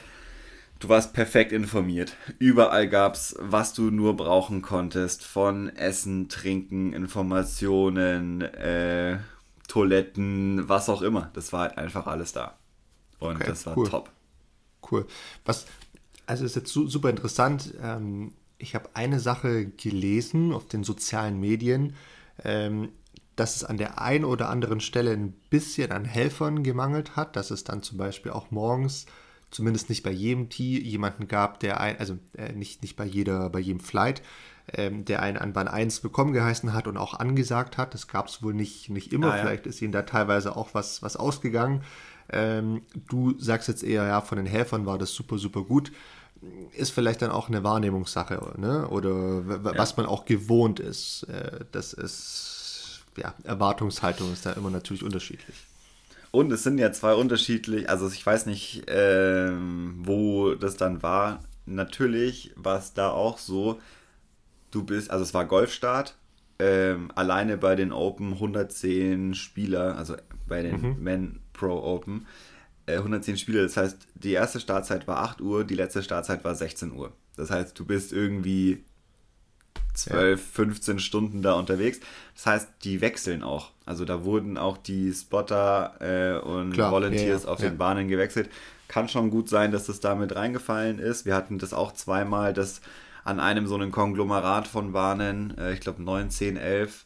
Du warst perfekt informiert. Überall gab es, was du nur brauchen konntest. Von Essen, Trinken, Informationen, äh, Toiletten, was auch immer. Das war halt einfach alles da. Und okay, das war cool. top. Cool. Was, also ist jetzt super interessant. Ähm, ich habe eine Sache gelesen auf den sozialen Medien, ähm, dass es an der einen oder anderen Stelle ein bisschen an Helfern gemangelt hat, dass es dann zum Beispiel auch morgens, zumindest nicht bei jedem Tee, jemanden gab, der ein, also äh, nicht, nicht bei jeder, bei jedem Flight, ähm, der einen an Bahn 1 willkommen geheißen hat und auch angesagt hat. Das gab es wohl nicht, nicht immer. Ah, ja. Vielleicht ist ihnen da teilweise auch was, was ausgegangen. Ähm, du sagst jetzt eher, ja, von den Helfern war das super, super gut. Ist vielleicht dann auch eine Wahrnehmungssache, ne? Oder was ja. man auch gewohnt ist. Äh, das ist, ja, Erwartungshaltung ist da immer natürlich unterschiedlich. Und es sind ja zwei unterschiedlich, also ich weiß nicht, ähm, wo das dann war. Natürlich war es da auch so, du bist, also es war Golfstart, ähm, alleine bei den Open 110 Spieler, also bei den mhm. Men Pro Open, äh, 110 Spiele. Das heißt, die erste Startzeit war 8 Uhr, die letzte Startzeit war 16 Uhr. Das heißt, du bist irgendwie 12, ja. 15 Stunden da unterwegs. Das heißt, die wechseln auch. Also da wurden auch die Spotter äh, und Klar, Volunteers ja, auf den Bahnen gewechselt. Kann schon gut sein, dass das damit reingefallen ist. Wir hatten das auch zweimal, dass an einem so einem Konglomerat von Bahnen, äh, ich glaube 9, 10, 11,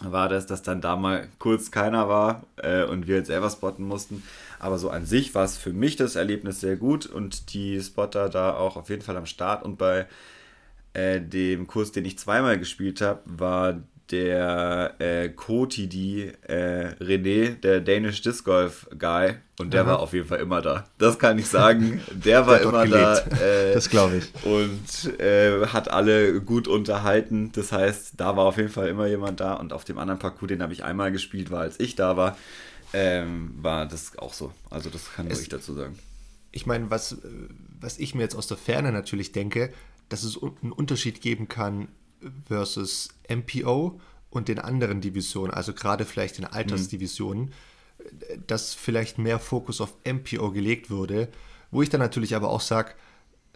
war das, dass dann da mal kurz keiner war äh, und wir jetzt selber spotten mussten. Aber so an sich war es für mich das Erlebnis sehr gut und die Spotter da auch auf jeden Fall am Start. Und bei äh, dem Kurs, den ich zweimal gespielt habe, war der äh, Co-TD äh, René, der Danish Disc Golf Guy, und der Aha. war auf jeden Fall immer da. Das kann ich sagen. Der war der immer da. Äh, das glaube ich. Und äh, hat alle gut unterhalten. Das heißt, da war auf jeden Fall immer jemand da. Und auf dem anderen Parcours, den habe ich einmal gespielt, war als ich da war, ähm, war das auch so. Also das kann nur es, ich dazu sagen. Ich meine, was, was ich mir jetzt aus der Ferne natürlich denke, dass es einen Unterschied geben kann versus MPO und den anderen Divisionen, also gerade vielleicht in Altersdivisionen, mhm. dass vielleicht mehr Fokus auf MPO gelegt würde, wo ich dann natürlich aber auch sage,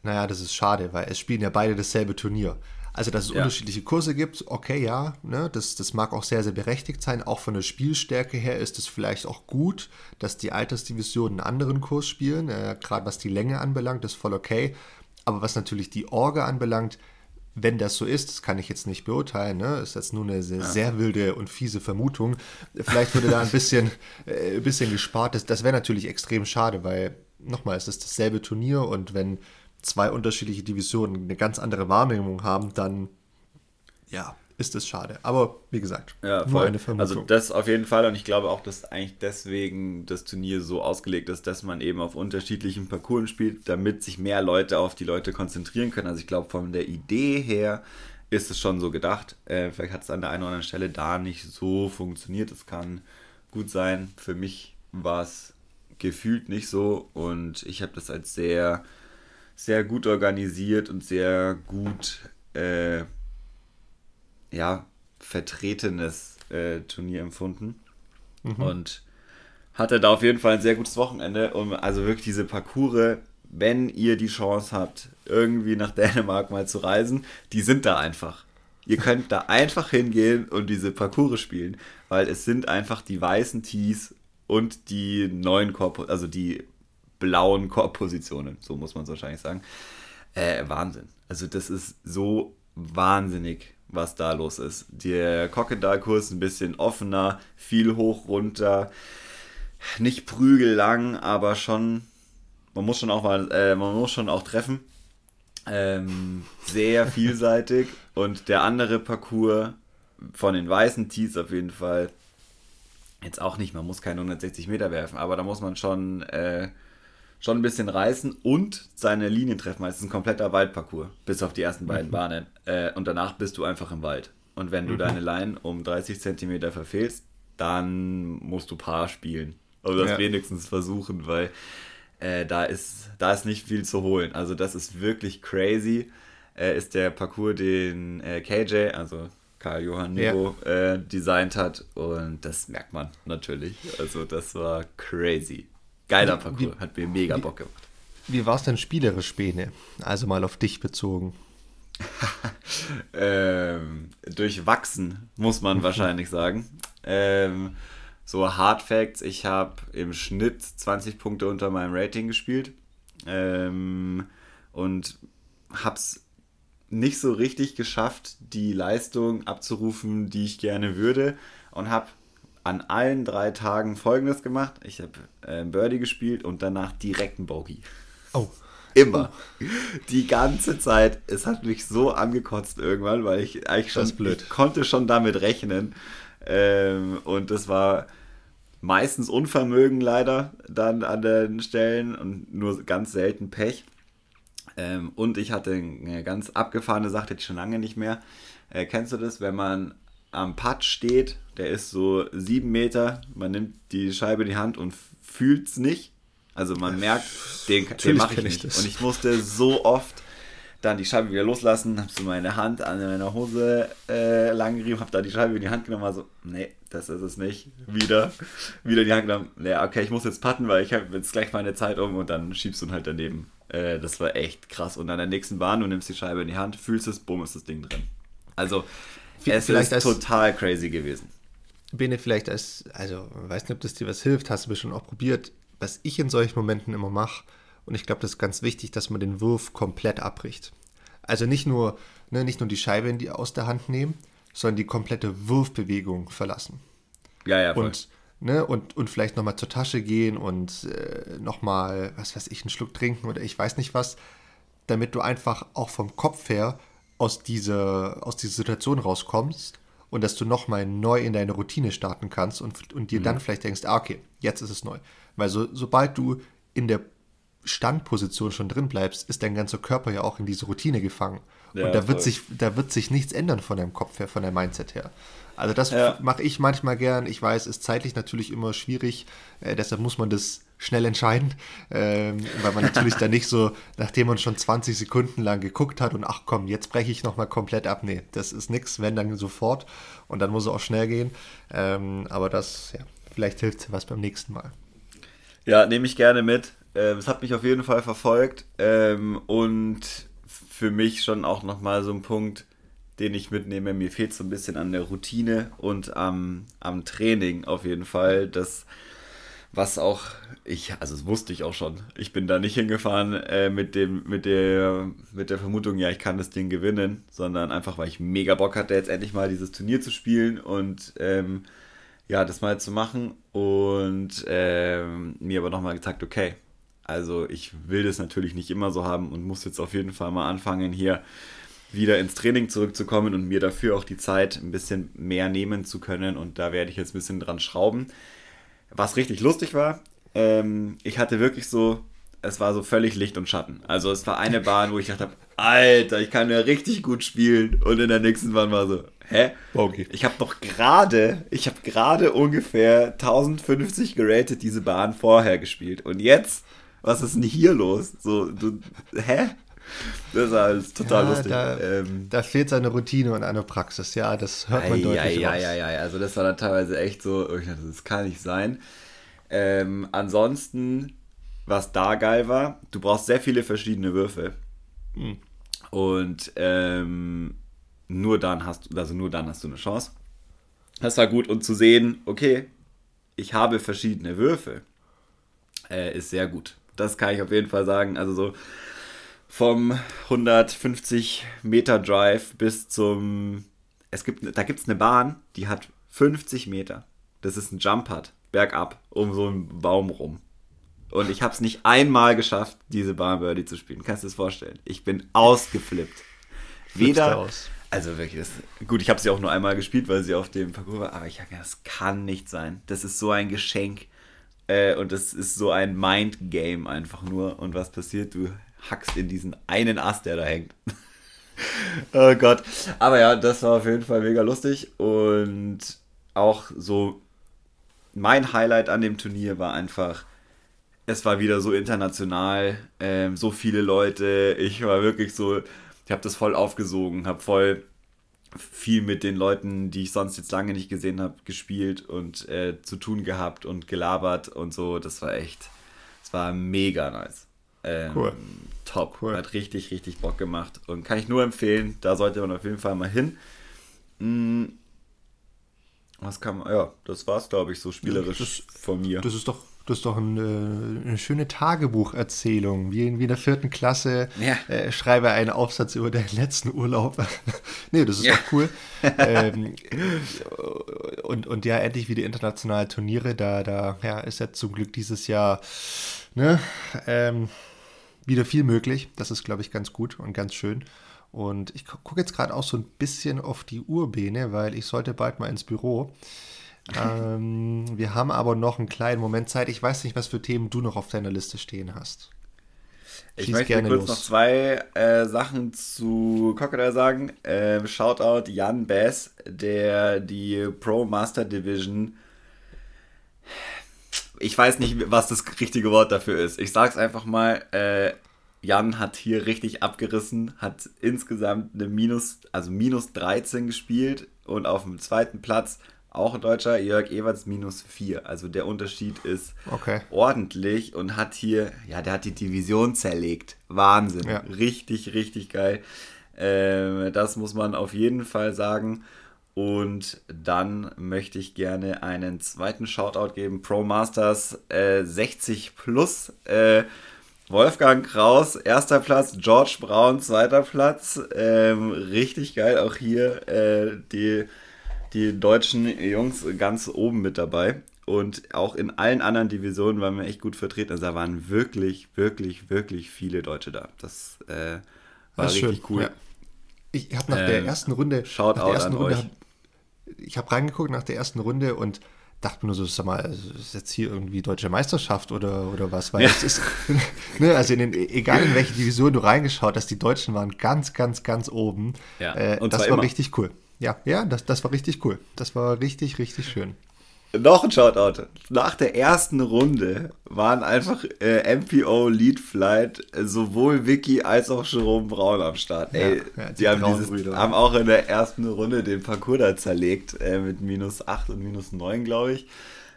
naja, das ist schade, weil es spielen ja beide dasselbe Turnier. Also, dass es ja. unterschiedliche Kurse gibt, okay, ja, ne, das, das mag auch sehr, sehr berechtigt sein. Auch von der Spielstärke her ist es vielleicht auch gut, dass die Altersdivisionen einen anderen Kurs spielen. Äh, Gerade was die Länge anbelangt, ist voll okay. Aber was natürlich die Orga anbelangt, wenn das so ist, das kann ich jetzt nicht beurteilen, ne? ist jetzt nur eine sehr, ja. sehr wilde und fiese Vermutung. Vielleicht würde da ein bisschen, äh, ein bisschen gespart. Das, das wäre natürlich extrem schade, weil nochmal, es ist dasselbe Turnier und wenn zwei unterschiedliche Divisionen eine ganz andere Wahrnehmung haben, dann ja, ist es schade. Aber wie gesagt, ja, nur voll. eine Vermutung. Also das auf jeden Fall und ich glaube auch, dass eigentlich deswegen das Turnier so ausgelegt ist, dass man eben auf unterschiedlichen Parcours spielt, damit sich mehr Leute auf die Leute konzentrieren können. Also ich glaube, von der Idee her ist es schon so gedacht. Äh, vielleicht hat es an der einen oder anderen Stelle da nicht so funktioniert. Es kann gut sein. Für mich war es gefühlt nicht so und ich habe das als sehr, sehr gut organisiert und sehr gut äh, ja, vertretenes äh, Turnier empfunden. Mhm. Und hatte da auf jeden Fall ein sehr gutes Wochenende. Um, also wirklich diese Parcours, wenn ihr die Chance habt, irgendwie nach Dänemark mal zu reisen, die sind da einfach. Ihr könnt da einfach hingehen und diese Parcours spielen, weil es sind einfach die weißen Tees und die neuen Korb, also die blauen Korbpositionen, so muss man es wahrscheinlich sagen. Äh, Wahnsinn. Also das ist so wahnsinnig was da los ist. Der Crocodile-Kurs ein bisschen offener, viel hoch, runter, nicht prügellang, aber schon, man muss schon auch mal, äh, man muss schon auch treffen. Ähm, sehr vielseitig und der andere Parcours von den weißen Tees auf jeden Fall jetzt auch nicht, man muss keine 160 Meter werfen, aber da muss man schon äh, schon ein bisschen reißen und seine Linien treffen. Es ist ein kompletter Waldparcours, bis auf die ersten beiden mhm. Bahnen. Äh, und danach bist du einfach im Wald. Und wenn du mhm. deine Line um 30 Zentimeter verfehlst, dann musst du Paar spielen. Oder das ja. wenigstens versuchen, weil äh, da, ist, da ist nicht viel zu holen. Also das ist wirklich crazy. Äh, ist der Parcours, den äh, KJ, also Karl-Johann Nico, ja. Äh, designt hat. Und das merkt man natürlich. Also das war crazy. Geiler Parcours, wie, hat mir mega Bock gemacht. Wie war es denn spielerisch, Bene? Also mal auf dich bezogen. ähm, durchwachsen, muss man wahrscheinlich sagen. Ähm, so Hard Facts, ich habe im Schnitt 20 Punkte unter meinem Rating gespielt ähm, und habe es nicht so richtig geschafft, die Leistung abzurufen, die ich gerne würde und habe an allen drei Tagen folgendes gemacht. Ich habe äh, Birdie gespielt und danach direkt ein Bogey. Oh. Immer. Die ganze Zeit. Es hat mich so angekotzt irgendwann, weil ich eigentlich schon ich konnte schon damit rechnen. Ähm, und das war meistens Unvermögen leider dann an den Stellen und nur ganz selten Pech. Ähm, und ich hatte eine ganz abgefahrene Sache, die ich schon lange nicht mehr. Äh, kennst du das, wenn man am Putt steht, der ist so sieben Meter, man nimmt die Scheibe in die Hand und fühlt es nicht. Also man merkt, den, den mache ich nicht. Ich und ich musste so oft dann die Scheibe wieder loslassen, habe so meine Hand an meiner Hose äh, langgerieben, habe da die Scheibe in die Hand genommen, war so, nee, das ist es nicht. Wieder, wieder die Hand genommen, ja, okay, ich muss jetzt putten, weil ich habe jetzt gleich meine Zeit um und dann schiebst du ihn halt daneben. Äh, das war echt krass. Und an der nächsten Bahn, du nimmst die Scheibe in die Hand, fühlst es, bumm, ist das Ding drin. Also es ist als, total crazy gewesen. Bene, vielleicht als, also weiß nicht, ob das dir was hilft, hast du bestimmt auch probiert, was ich in solchen Momenten immer mache. Und ich glaube, das ist ganz wichtig, dass man den Wurf komplett abbricht. Also nicht nur, ne, nicht nur die Scheibe in die, aus der Hand nehmen, sondern die komplette Wurfbewegung verlassen. Ja, ja, voll. Und, ne, und, und vielleicht nochmal zur Tasche gehen und äh, nochmal, was weiß ich, einen Schluck trinken oder ich weiß nicht was, damit du einfach auch vom Kopf her aus dieser, aus dieser Situation rauskommst und dass du nochmal neu in deine Routine starten kannst und, und dir mhm. dann vielleicht denkst, ah, okay, jetzt ist es neu. Weil so, sobald du in der Standposition schon drin bleibst, ist dein ganzer Körper ja auch in diese Routine gefangen. Ja, und da wird, sich, da wird sich nichts ändern von deinem Kopf her, von deinem Mindset her. Also das ja. mache ich manchmal gern. Ich weiß, ist zeitlich natürlich immer schwierig. Äh, deshalb muss man das schnell entscheiden, ähm, weil man natürlich dann nicht so, nachdem man schon 20 Sekunden lang geguckt hat und ach komm, jetzt breche ich nochmal komplett ab. Nee, das ist nichts, wenn dann sofort und dann muss es auch schnell gehen. Ähm, aber das, ja, vielleicht hilft was beim nächsten Mal. Ja, nehme ich gerne mit. Ähm, es hat mich auf jeden Fall verfolgt ähm, und für mich schon auch nochmal so ein Punkt, den ich mitnehme. Mir fehlt so ein bisschen an der Routine und am, am Training auf jeden Fall. Das, was auch, ich, also das wusste ich auch schon. Ich bin da nicht hingefahren äh, mit, dem, mit, der, mit der Vermutung, ja, ich kann das Ding gewinnen, sondern einfach, weil ich mega Bock hatte, jetzt endlich mal dieses Turnier zu spielen und ähm, ja, das mal zu machen. Und ähm, mir aber nochmal gesagt, okay, also ich will das natürlich nicht immer so haben und muss jetzt auf jeden Fall mal anfangen, hier wieder ins Training zurückzukommen und mir dafür auch die Zeit ein bisschen mehr nehmen zu können. Und da werde ich jetzt ein bisschen dran schrauben. Was richtig lustig war, ähm, ich hatte wirklich so, es war so völlig Licht und Schatten. Also es war eine Bahn, wo ich dachte, Alter, ich kann ja richtig gut spielen. Und in der nächsten Bahn war so, hä? Okay. Ich habe doch gerade, ich habe gerade ungefähr 1050 geratet diese Bahn vorher gespielt. Und jetzt, was ist denn hier los? So, du, hä? Das ist alles total ja, lustig. Da, ähm, da, fehlt seine Routine und eine Praxis, ja, das hört man ja, deutlich ja, raus. Ja, ja, ja, also das war dann teilweise echt so, dachte, das kann nicht sein. Ähm, ansonsten, was da geil war, du brauchst sehr viele verschiedene Würfe. Mhm. Und ähm, nur dann hast du, also nur dann hast du eine Chance. Das war gut und zu sehen, okay, ich habe verschiedene Würfe, äh, ist sehr gut. Das kann ich auf jeden Fall sagen. Also so vom 150 Meter Drive bis zum. Es gibt, da gibt es eine Bahn, die hat 50 Meter. Das ist ein Jump Hut, bergab, um so einen Baum rum. Und ich habe es nicht einmal geschafft, diese Bahn Birdie zu spielen. Kannst du dir das vorstellen? Ich bin ausgeflippt. Weder. Aus. Also wirklich, das, gut, ich habe sie auch nur einmal gespielt, weil sie auf dem Parcours war, aber ich habe gedacht, das kann nicht sein. Das ist so ein Geschenk. Äh, und das ist so ein Mind-Game einfach nur. Und was passiert? Du hackst in diesen einen Ast, der da hängt. oh Gott. Aber ja, das war auf jeden Fall mega lustig. Und auch so mein Highlight an dem Turnier war einfach, es war wieder so international, ähm, so viele Leute. Ich war wirklich so, ich habe das voll aufgesogen, habe voll viel mit den Leuten, die ich sonst jetzt lange nicht gesehen habe, gespielt und äh, zu tun gehabt und gelabert und so. Das war echt, es war mega nice. Ähm, cool. Top. Cool. Hat richtig, richtig Bock gemacht. Und kann ich nur empfehlen, da sollte man auf jeden Fall mal hin. Hm, was kann man, ja, das war's, glaube ich, so spielerisch das, von mir. Das ist doch, das ist doch eine, eine schöne Tagebucherzählung. Wie in, wie in der vierten Klasse ja. äh, schreibe einen Aufsatz über deinen letzten Urlaub. nee, das ist ja. doch cool. ähm, und, und ja, endlich wieder internationale Turniere. Da, da ja, ist ja zum Glück dieses Jahr ne, ähm, wieder viel möglich. Das ist, glaube ich, ganz gut und ganz schön. Und ich gucke jetzt gerade auch so ein bisschen auf die Urbene, weil ich sollte bald mal ins Büro. Ähm, wir haben aber noch einen kleinen Moment Zeit. Ich weiß nicht, was für Themen du noch auf deiner Liste stehen hast. Schieß ich möchte gerne kurz los. noch zwei äh, Sachen zu Crocodile sagen. Ähm, Shoutout Jan Bass, der die Pro Master Division ich weiß nicht, was das richtige Wort dafür ist. Ich sag's einfach mal, äh, Jan hat hier richtig abgerissen, hat insgesamt eine Minus, also minus 13 gespielt und auf dem zweiten Platz auch ein Deutscher, Jörg Ewerts, minus 4. Also der Unterschied ist okay. ordentlich und hat hier, ja, der hat die Division zerlegt. Wahnsinn. Ja. Richtig, richtig geil. Äh, das muss man auf jeden Fall sagen. Und dann möchte ich gerne einen zweiten Shoutout geben. Pro Masters äh, 60 plus. Äh, Wolfgang Kraus, erster Platz, George Braun, zweiter Platz. Ähm, richtig geil, auch hier äh, die, die deutschen Jungs ganz oben mit dabei. Und auch in allen anderen Divisionen waren wir echt gut vertreten. Also da waren wirklich, wirklich, wirklich viele Deutsche da. Das äh, war das richtig schön. cool. Ja. Ich habe nach ähm, der ersten Runde, nach der ersten Runde, euch ich habe reingeguckt nach der ersten Runde und dachte mir nur so, sag mal, ist jetzt hier irgendwie deutsche Meisterschaft oder, oder was? Weil ja. es ist, ne, also in den, egal in welche Division du reingeschaut hast, die Deutschen waren ganz, ganz, ganz oben. Ja, äh, und das war immer. richtig cool. Ja, ja, das, das war richtig cool. Das war richtig, richtig schön. Noch ein Shoutout. Nach der ersten Runde waren einfach äh, MPO Lead Flight sowohl Vicky als auch Jerome Braun am Start. Ey, ja, die, die haben, dieses, haben, auch in der ersten Runde den Parcours da zerlegt äh, mit minus 8 und minus 9, glaube ich.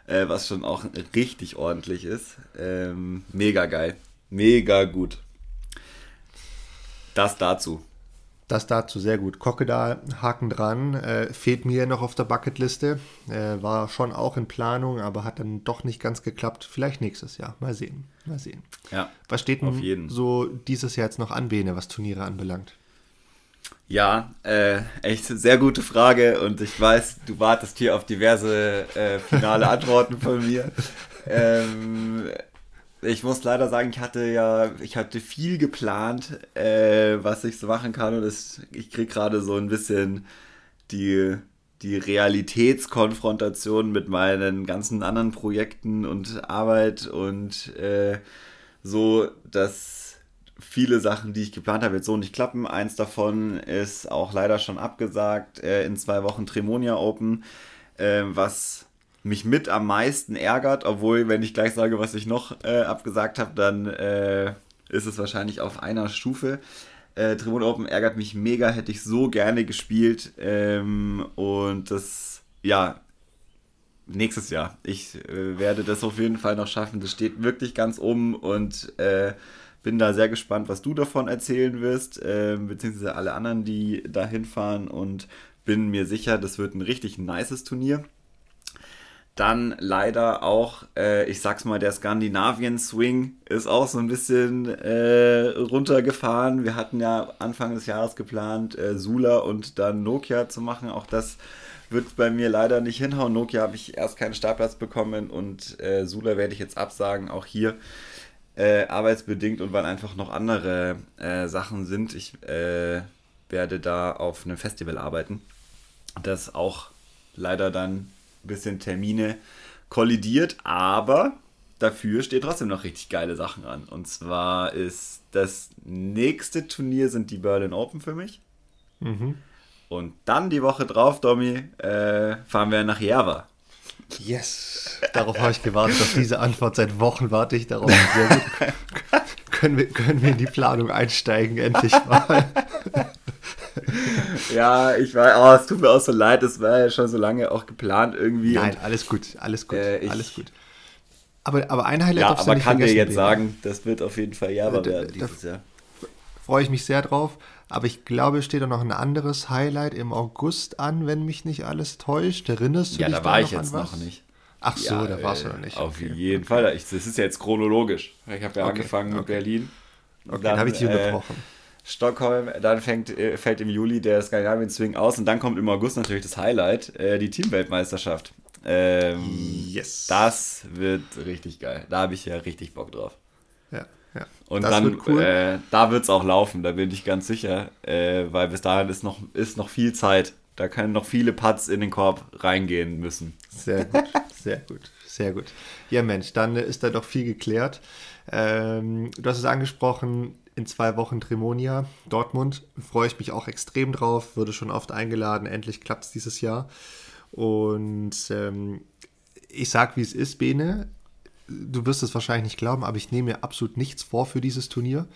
Äh, was schon auch richtig ordentlich ist. Ähm, mega geil. Mega gut. Das dazu. Das dazu sehr gut. Kokkedal, Haken dran, äh, fehlt mir noch auf der Bucketliste. Äh, war schon auch in Planung, aber hat dann doch nicht ganz geklappt. Vielleicht nächstes Jahr. Mal sehen. Mal sehen. Ja, was steht denn so dieses Jahr jetzt noch an, Bene, was Turniere anbelangt? Ja, äh, echt sehr gute Frage und ich weiß, du wartest hier auf diverse äh, finale Antworten von mir. Ähm, ich muss leider sagen, ich hatte ja, ich hatte viel geplant, äh, was ich so machen kann und das, ich kriege gerade so ein bisschen die, die Realitätskonfrontation mit meinen ganzen anderen Projekten und Arbeit und äh, so, dass viele Sachen, die ich geplant habe, jetzt so nicht klappen. Eins davon ist auch leider schon abgesagt, äh, in zwei Wochen Tremonia Open, äh, was mich mit am meisten ärgert, obwohl, wenn ich gleich sage, was ich noch äh, abgesagt habe, dann äh, ist es wahrscheinlich auf einer Stufe. Äh, Tribune Open ärgert mich mega, hätte ich so gerne gespielt. Ähm, und das, ja, nächstes Jahr. Ich äh, werde das auf jeden Fall noch schaffen. Das steht wirklich ganz oben und äh, bin da sehr gespannt, was du davon erzählen wirst, äh, beziehungsweise alle anderen, die da hinfahren und bin mir sicher, das wird ein richtig nices Turnier. Dann leider auch, äh, ich sag's mal, der Skandinavien Swing ist auch so ein bisschen äh, runtergefahren. Wir hatten ja Anfang des Jahres geplant, äh, Sula und dann Nokia zu machen. Auch das wird bei mir leider nicht hinhauen. Nokia habe ich erst keinen Startplatz bekommen und äh, Sula werde ich jetzt absagen. Auch hier äh, arbeitsbedingt und weil einfach noch andere äh, Sachen sind. Ich werde da auf einem Festival arbeiten, das auch leider dann bisschen Termine kollidiert, aber dafür steht trotzdem noch richtig geile Sachen an. Und zwar ist das nächste Turnier sind die Berlin Open für mich. Mhm. Und dann die Woche drauf, Domi, äh, fahren wir nach Java. Yes, darauf habe ich gewartet. Auf diese Antwort seit Wochen warte ich darauf. Sehr gut. können, wir, können wir in die Planung einsteigen, endlich mal. ja, ich weiß, oh, es tut mir auch so leid, es war ja schon so lange auch geplant irgendwie. Nein, alles gut, alles gut, äh, ich, alles gut. Aber, aber ein Highlight ja, aber kann dir jetzt sagen, das wird auf jeden Fall Java werden dieses Jahr. Freue ich mich sehr drauf. Aber ich glaube, es steht auch noch ein anderes Highlight im August an, wenn mich nicht alles täuscht. Erinnerst du ja, dich da war da ich jetzt noch nicht. Ach so, ja, da warst du noch nicht. Auf okay. jeden Fall. Ich, das ist jetzt chronologisch. Ich habe ja okay, angefangen okay. mit Berlin. Okay, dann, dann habe ich dich äh, unterbrochen. Stockholm, dann fängt, äh, fällt im Juli der Skandinavien Swing aus und dann kommt im August natürlich das Highlight, äh, die Teamweltmeisterschaft. Ähm, yes. Das wird richtig geil. Da habe ich ja richtig Bock drauf. Ja, ja. Und das dann, wird cool. äh, da wird es auch laufen, da bin ich ganz sicher, äh, weil bis dahin ist noch, ist noch viel Zeit. Da können noch viele Putts in den Korb reingehen müssen. Sehr gut, sehr gut, sehr gut. Ja, Mensch, dann ist da doch viel geklärt. Ähm, du hast es angesprochen, in zwei Wochen Tremonia, Dortmund. Freue ich mich auch extrem drauf, wurde schon oft eingeladen, endlich klappt es dieses Jahr. Und ähm, ich sag, wie es ist, Bene. Du wirst es wahrscheinlich nicht glauben, aber ich nehme mir absolut nichts vor für dieses Turnier.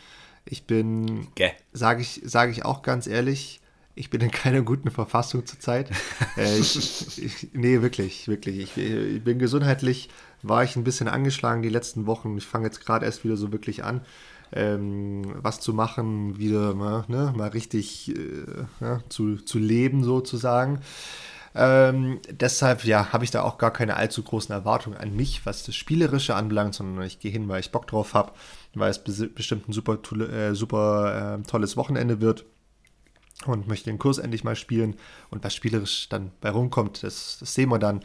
Ich bin, okay. sage ich, sag ich auch ganz ehrlich, ich bin in keiner guten Verfassung zurzeit. äh, ich, ich, nee, wirklich, wirklich. Ich, ich, bin gesundheitlich, war ich ein bisschen angeschlagen die letzten Wochen. Ich fange jetzt gerade erst wieder so wirklich an. Ähm, was zu machen, wieder mal, ne, mal richtig äh, ja, zu, zu leben sozusagen. Ähm, deshalb, ja, habe ich da auch gar keine allzu großen Erwartungen an mich, was das Spielerische anbelangt, sondern ich gehe hin, weil ich Bock drauf habe, weil es bestimmt ein super, äh, super äh, tolles Wochenende wird und möchte den Kurs endlich mal spielen. Und was spielerisch dann bei rumkommt, das, das sehen wir dann.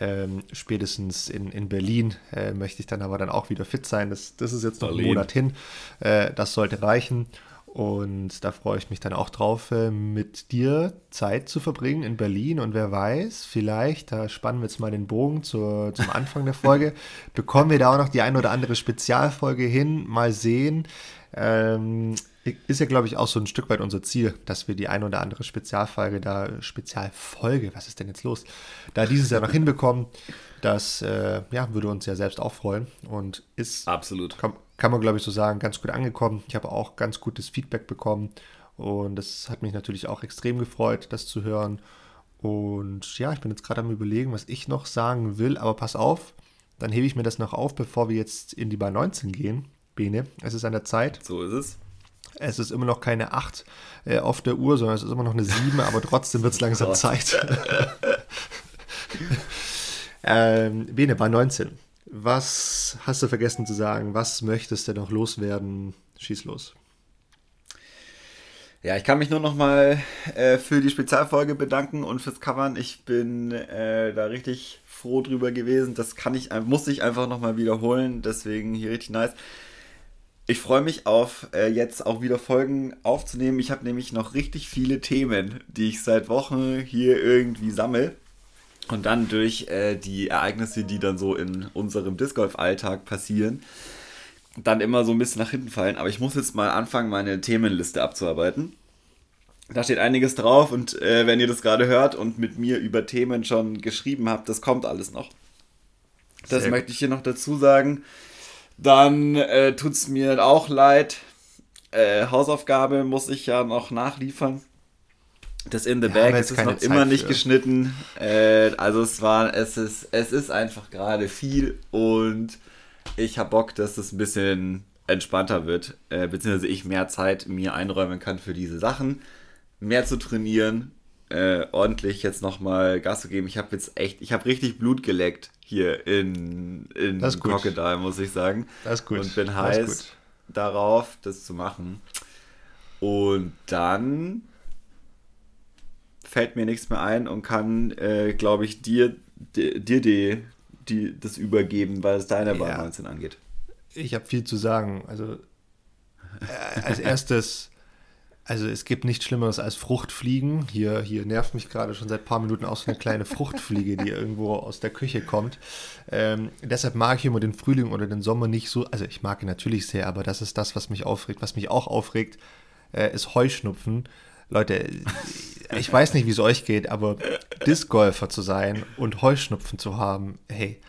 Ähm, spätestens in, in Berlin äh, möchte ich dann aber dann auch wieder fit sein. Das, das ist jetzt noch Berlin. einen Monat hin. Äh, das sollte reichen. Und da freue ich mich dann auch drauf, äh, mit dir Zeit zu verbringen in Berlin. Und wer weiß, vielleicht, da spannen wir jetzt mal den Bogen zur, zum Anfang der Folge, bekommen wir da auch noch die ein oder andere Spezialfolge hin. Mal sehen. Ähm, ist ja, glaube ich, auch so ein Stück weit unser Ziel, dass wir die ein oder andere Spezialfolge da, Spezialfolge, was ist denn jetzt los, da dieses Jahr noch hinbekommen. Das äh, ja, würde uns ja selbst auch freuen und ist, absolut, kann, kann man, glaube ich, so sagen, ganz gut angekommen. Ich habe auch ganz gutes Feedback bekommen und das hat mich natürlich auch extrem gefreut, das zu hören. Und ja, ich bin jetzt gerade am Überlegen, was ich noch sagen will, aber pass auf, dann hebe ich mir das noch auf, bevor wir jetzt in die Bar 19 gehen. Bene, es ist an der Zeit. So ist es. Es ist immer noch keine 8 äh, auf der Uhr, sondern es ist immer noch eine 7, aber trotzdem wird es langsam oh Zeit. ähm, Bene, bei 19. Was hast du vergessen zu sagen? Was möchtest du noch loswerden? Schieß los. Ja, ich kann mich nur noch mal äh, für die Spezialfolge bedanken und fürs Covern. Ich bin äh, da richtig froh drüber gewesen. Das kann ich, muss ich einfach noch mal wiederholen. Deswegen hier richtig nice. Ich freue mich auf äh, jetzt auch wieder Folgen aufzunehmen. Ich habe nämlich noch richtig viele Themen, die ich seit Wochen hier irgendwie sammle. Und dann durch äh, die Ereignisse, die dann so in unserem Disc Golf Alltag passieren, dann immer so ein bisschen nach hinten fallen. Aber ich muss jetzt mal anfangen, meine Themenliste abzuarbeiten. Da steht einiges drauf und äh, wenn ihr das gerade hört und mit mir über Themen schon geschrieben habt, das kommt alles noch. Das Sehr möchte ich hier noch dazu sagen. Dann äh, tut es mir auch leid. Äh, Hausaufgabe muss ich ja noch nachliefern. Das in the ja, bag ist noch Zeit immer nicht für. geschnitten. Äh, also es war, es ist, es ist einfach gerade viel und ich habe Bock, dass es ein bisschen entspannter wird, äh, beziehungsweise ich mehr Zeit mir einräumen kann für diese Sachen, mehr zu trainieren, äh, ordentlich jetzt nochmal Gas zu geben. Ich habe jetzt echt, ich habe richtig Blut geleckt hier in, in das Crocodile, muss ich sagen. Das ist gut. Und bin heiß darauf, das zu machen. Und dann fällt mir nichts mehr ein und kann, äh, glaube ich, dir, dir, die, die, das übergeben, weil es deine Wahl ja. 19 angeht. Ich habe viel zu sagen. Also äh, als erstes also es gibt nichts Schlimmeres als Fruchtfliegen. Hier, hier nervt mich gerade schon seit ein paar Minuten auch so eine kleine Fruchtfliege, die irgendwo aus der Küche kommt. Ähm, deshalb mag ich immer den Frühling oder den Sommer nicht so. Also ich mag ihn natürlich sehr, aber das ist das, was mich aufregt. Was mich auch aufregt, äh, ist Heuschnupfen. Leute, ich weiß nicht, wie es euch geht, aber Discgolfer zu sein und Heuschnupfen zu haben, hey,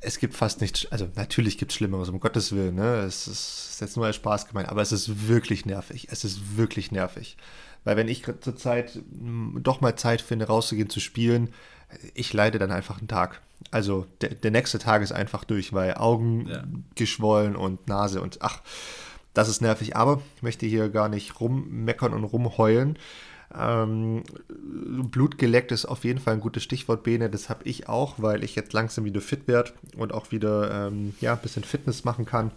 es gibt fast nichts, also natürlich gibt es Schlimmeres, um Gottes Willen, ne? Es ist, ist jetzt nur als Spaß gemeint, aber es ist wirklich nervig. Es ist wirklich nervig. Weil wenn ich zur Zeit doch mal Zeit finde, rauszugehen, zu spielen, ich leide dann einfach einen Tag. Also der, der nächste Tag ist einfach durch, weil Augen ja. geschwollen und Nase und ach, das ist nervig. Aber ich möchte hier gar nicht rummeckern und rumheulen. Ähm, Blut geleckt ist auf jeden Fall ein gutes Stichwort, Bene. Das habe ich auch, weil ich jetzt langsam wieder fit werde und auch wieder ähm, ja, ein bisschen Fitness machen kann.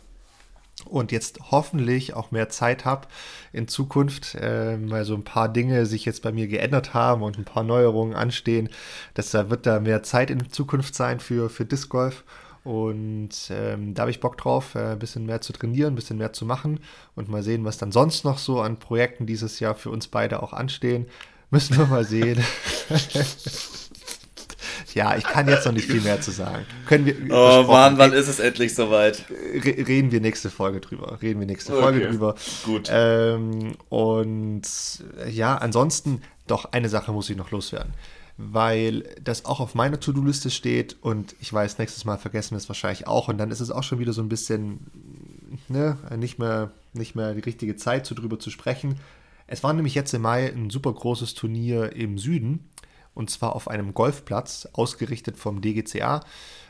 Und jetzt hoffentlich auch mehr Zeit habe in Zukunft, äh, weil so ein paar Dinge sich jetzt bei mir geändert haben und ein paar Neuerungen anstehen. Deshalb wird da mehr Zeit in Zukunft sein für, für Disc Golf. Und ähm, da habe ich Bock drauf, äh, ein bisschen mehr zu trainieren, ein bisschen mehr zu machen und mal sehen, was dann sonst noch so an Projekten dieses Jahr für uns beide auch anstehen. Müssen wir mal sehen. ja, ich kann jetzt noch nicht viel mehr zu sagen. Können wir, oh Mann, wann ist es endlich soweit? reden wir nächste Folge drüber. Reden wir nächste okay. Folge drüber. Gut. Ähm, und ja, ansonsten, doch eine Sache muss ich noch loswerden weil das auch auf meiner To-Do-Liste steht und ich weiß, nächstes Mal vergessen wir es wahrscheinlich auch und dann ist es auch schon wieder so ein bisschen ne, nicht, mehr, nicht mehr die richtige Zeit, so drüber zu sprechen. Es war nämlich jetzt im Mai ein super großes Turnier im Süden und zwar auf einem Golfplatz, ausgerichtet vom DGCA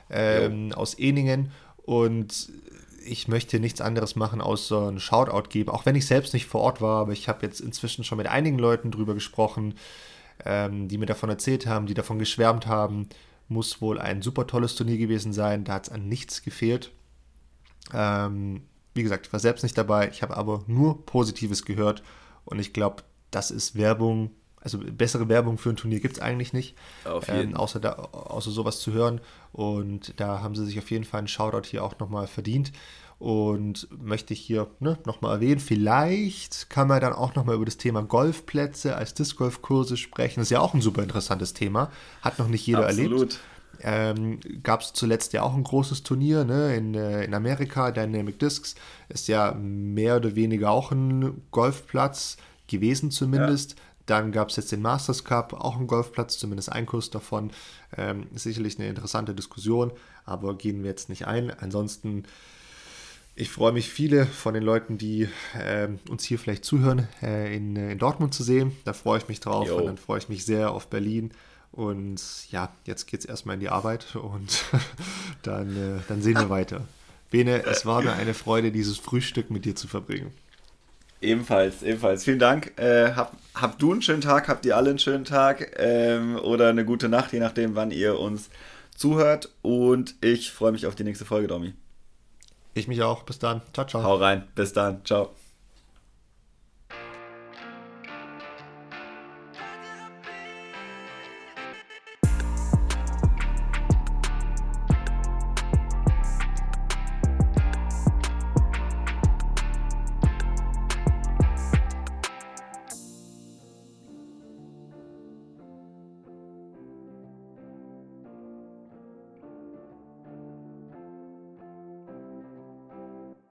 ähm, aus Eningen und ich möchte nichts anderes machen, außer einen Shoutout geben, auch wenn ich selbst nicht vor Ort war, aber ich habe jetzt inzwischen schon mit einigen Leuten drüber gesprochen, ähm, die mir davon erzählt haben, die davon geschwärmt haben. Muss wohl ein super tolles Turnier gewesen sein, da hat es an nichts gefehlt. Ähm, wie gesagt, ich war selbst nicht dabei, ich habe aber nur Positives gehört und ich glaube, das ist Werbung, also bessere Werbung für ein Turnier gibt es eigentlich nicht, ähm, außer, da, außer sowas zu hören. Und da haben sie sich auf jeden Fall einen Shoutout hier auch nochmal verdient. Und möchte ich hier ne, nochmal erwähnen, vielleicht kann man dann auch nochmal über das Thema Golfplätze als Disc Golf Kurse sprechen. Das ist ja auch ein super interessantes Thema. Hat noch nicht jeder Absolut. erlebt. Ähm, Gab es zuletzt ja auch ein großes Turnier ne, in, äh, in Amerika. Dynamic Discs ist ja mehr oder weniger auch ein Golfplatz gewesen zumindest. Ja. Dann gab es jetzt den Masters Cup, auch ein Golfplatz, zumindest ein Kurs davon. Ähm, sicherlich eine interessante Diskussion, aber gehen wir jetzt nicht ein. Ansonsten, ich freue mich, viele von den Leuten, die äh, uns hier vielleicht zuhören, äh, in, in, Dortmund zu sehen. Da freue ich mich drauf Yo. und dann freue ich mich sehr auf Berlin. Und ja, jetzt geht es erstmal in die Arbeit und dann, äh, dann sehen wir weiter. Bene, es war mir eine Freude, dieses Frühstück mit dir zu verbringen. Ebenfalls, ebenfalls. Vielen Dank. Äh, hab, habt du einen schönen Tag, habt ihr alle einen schönen Tag ähm, oder eine gute Nacht, je nachdem, wann ihr uns zuhört. Und ich freue mich auf die nächste Folge, Domi. Ich mich auch. Bis dann. Ciao, ciao. Hau rein. Bis dann. Ciao.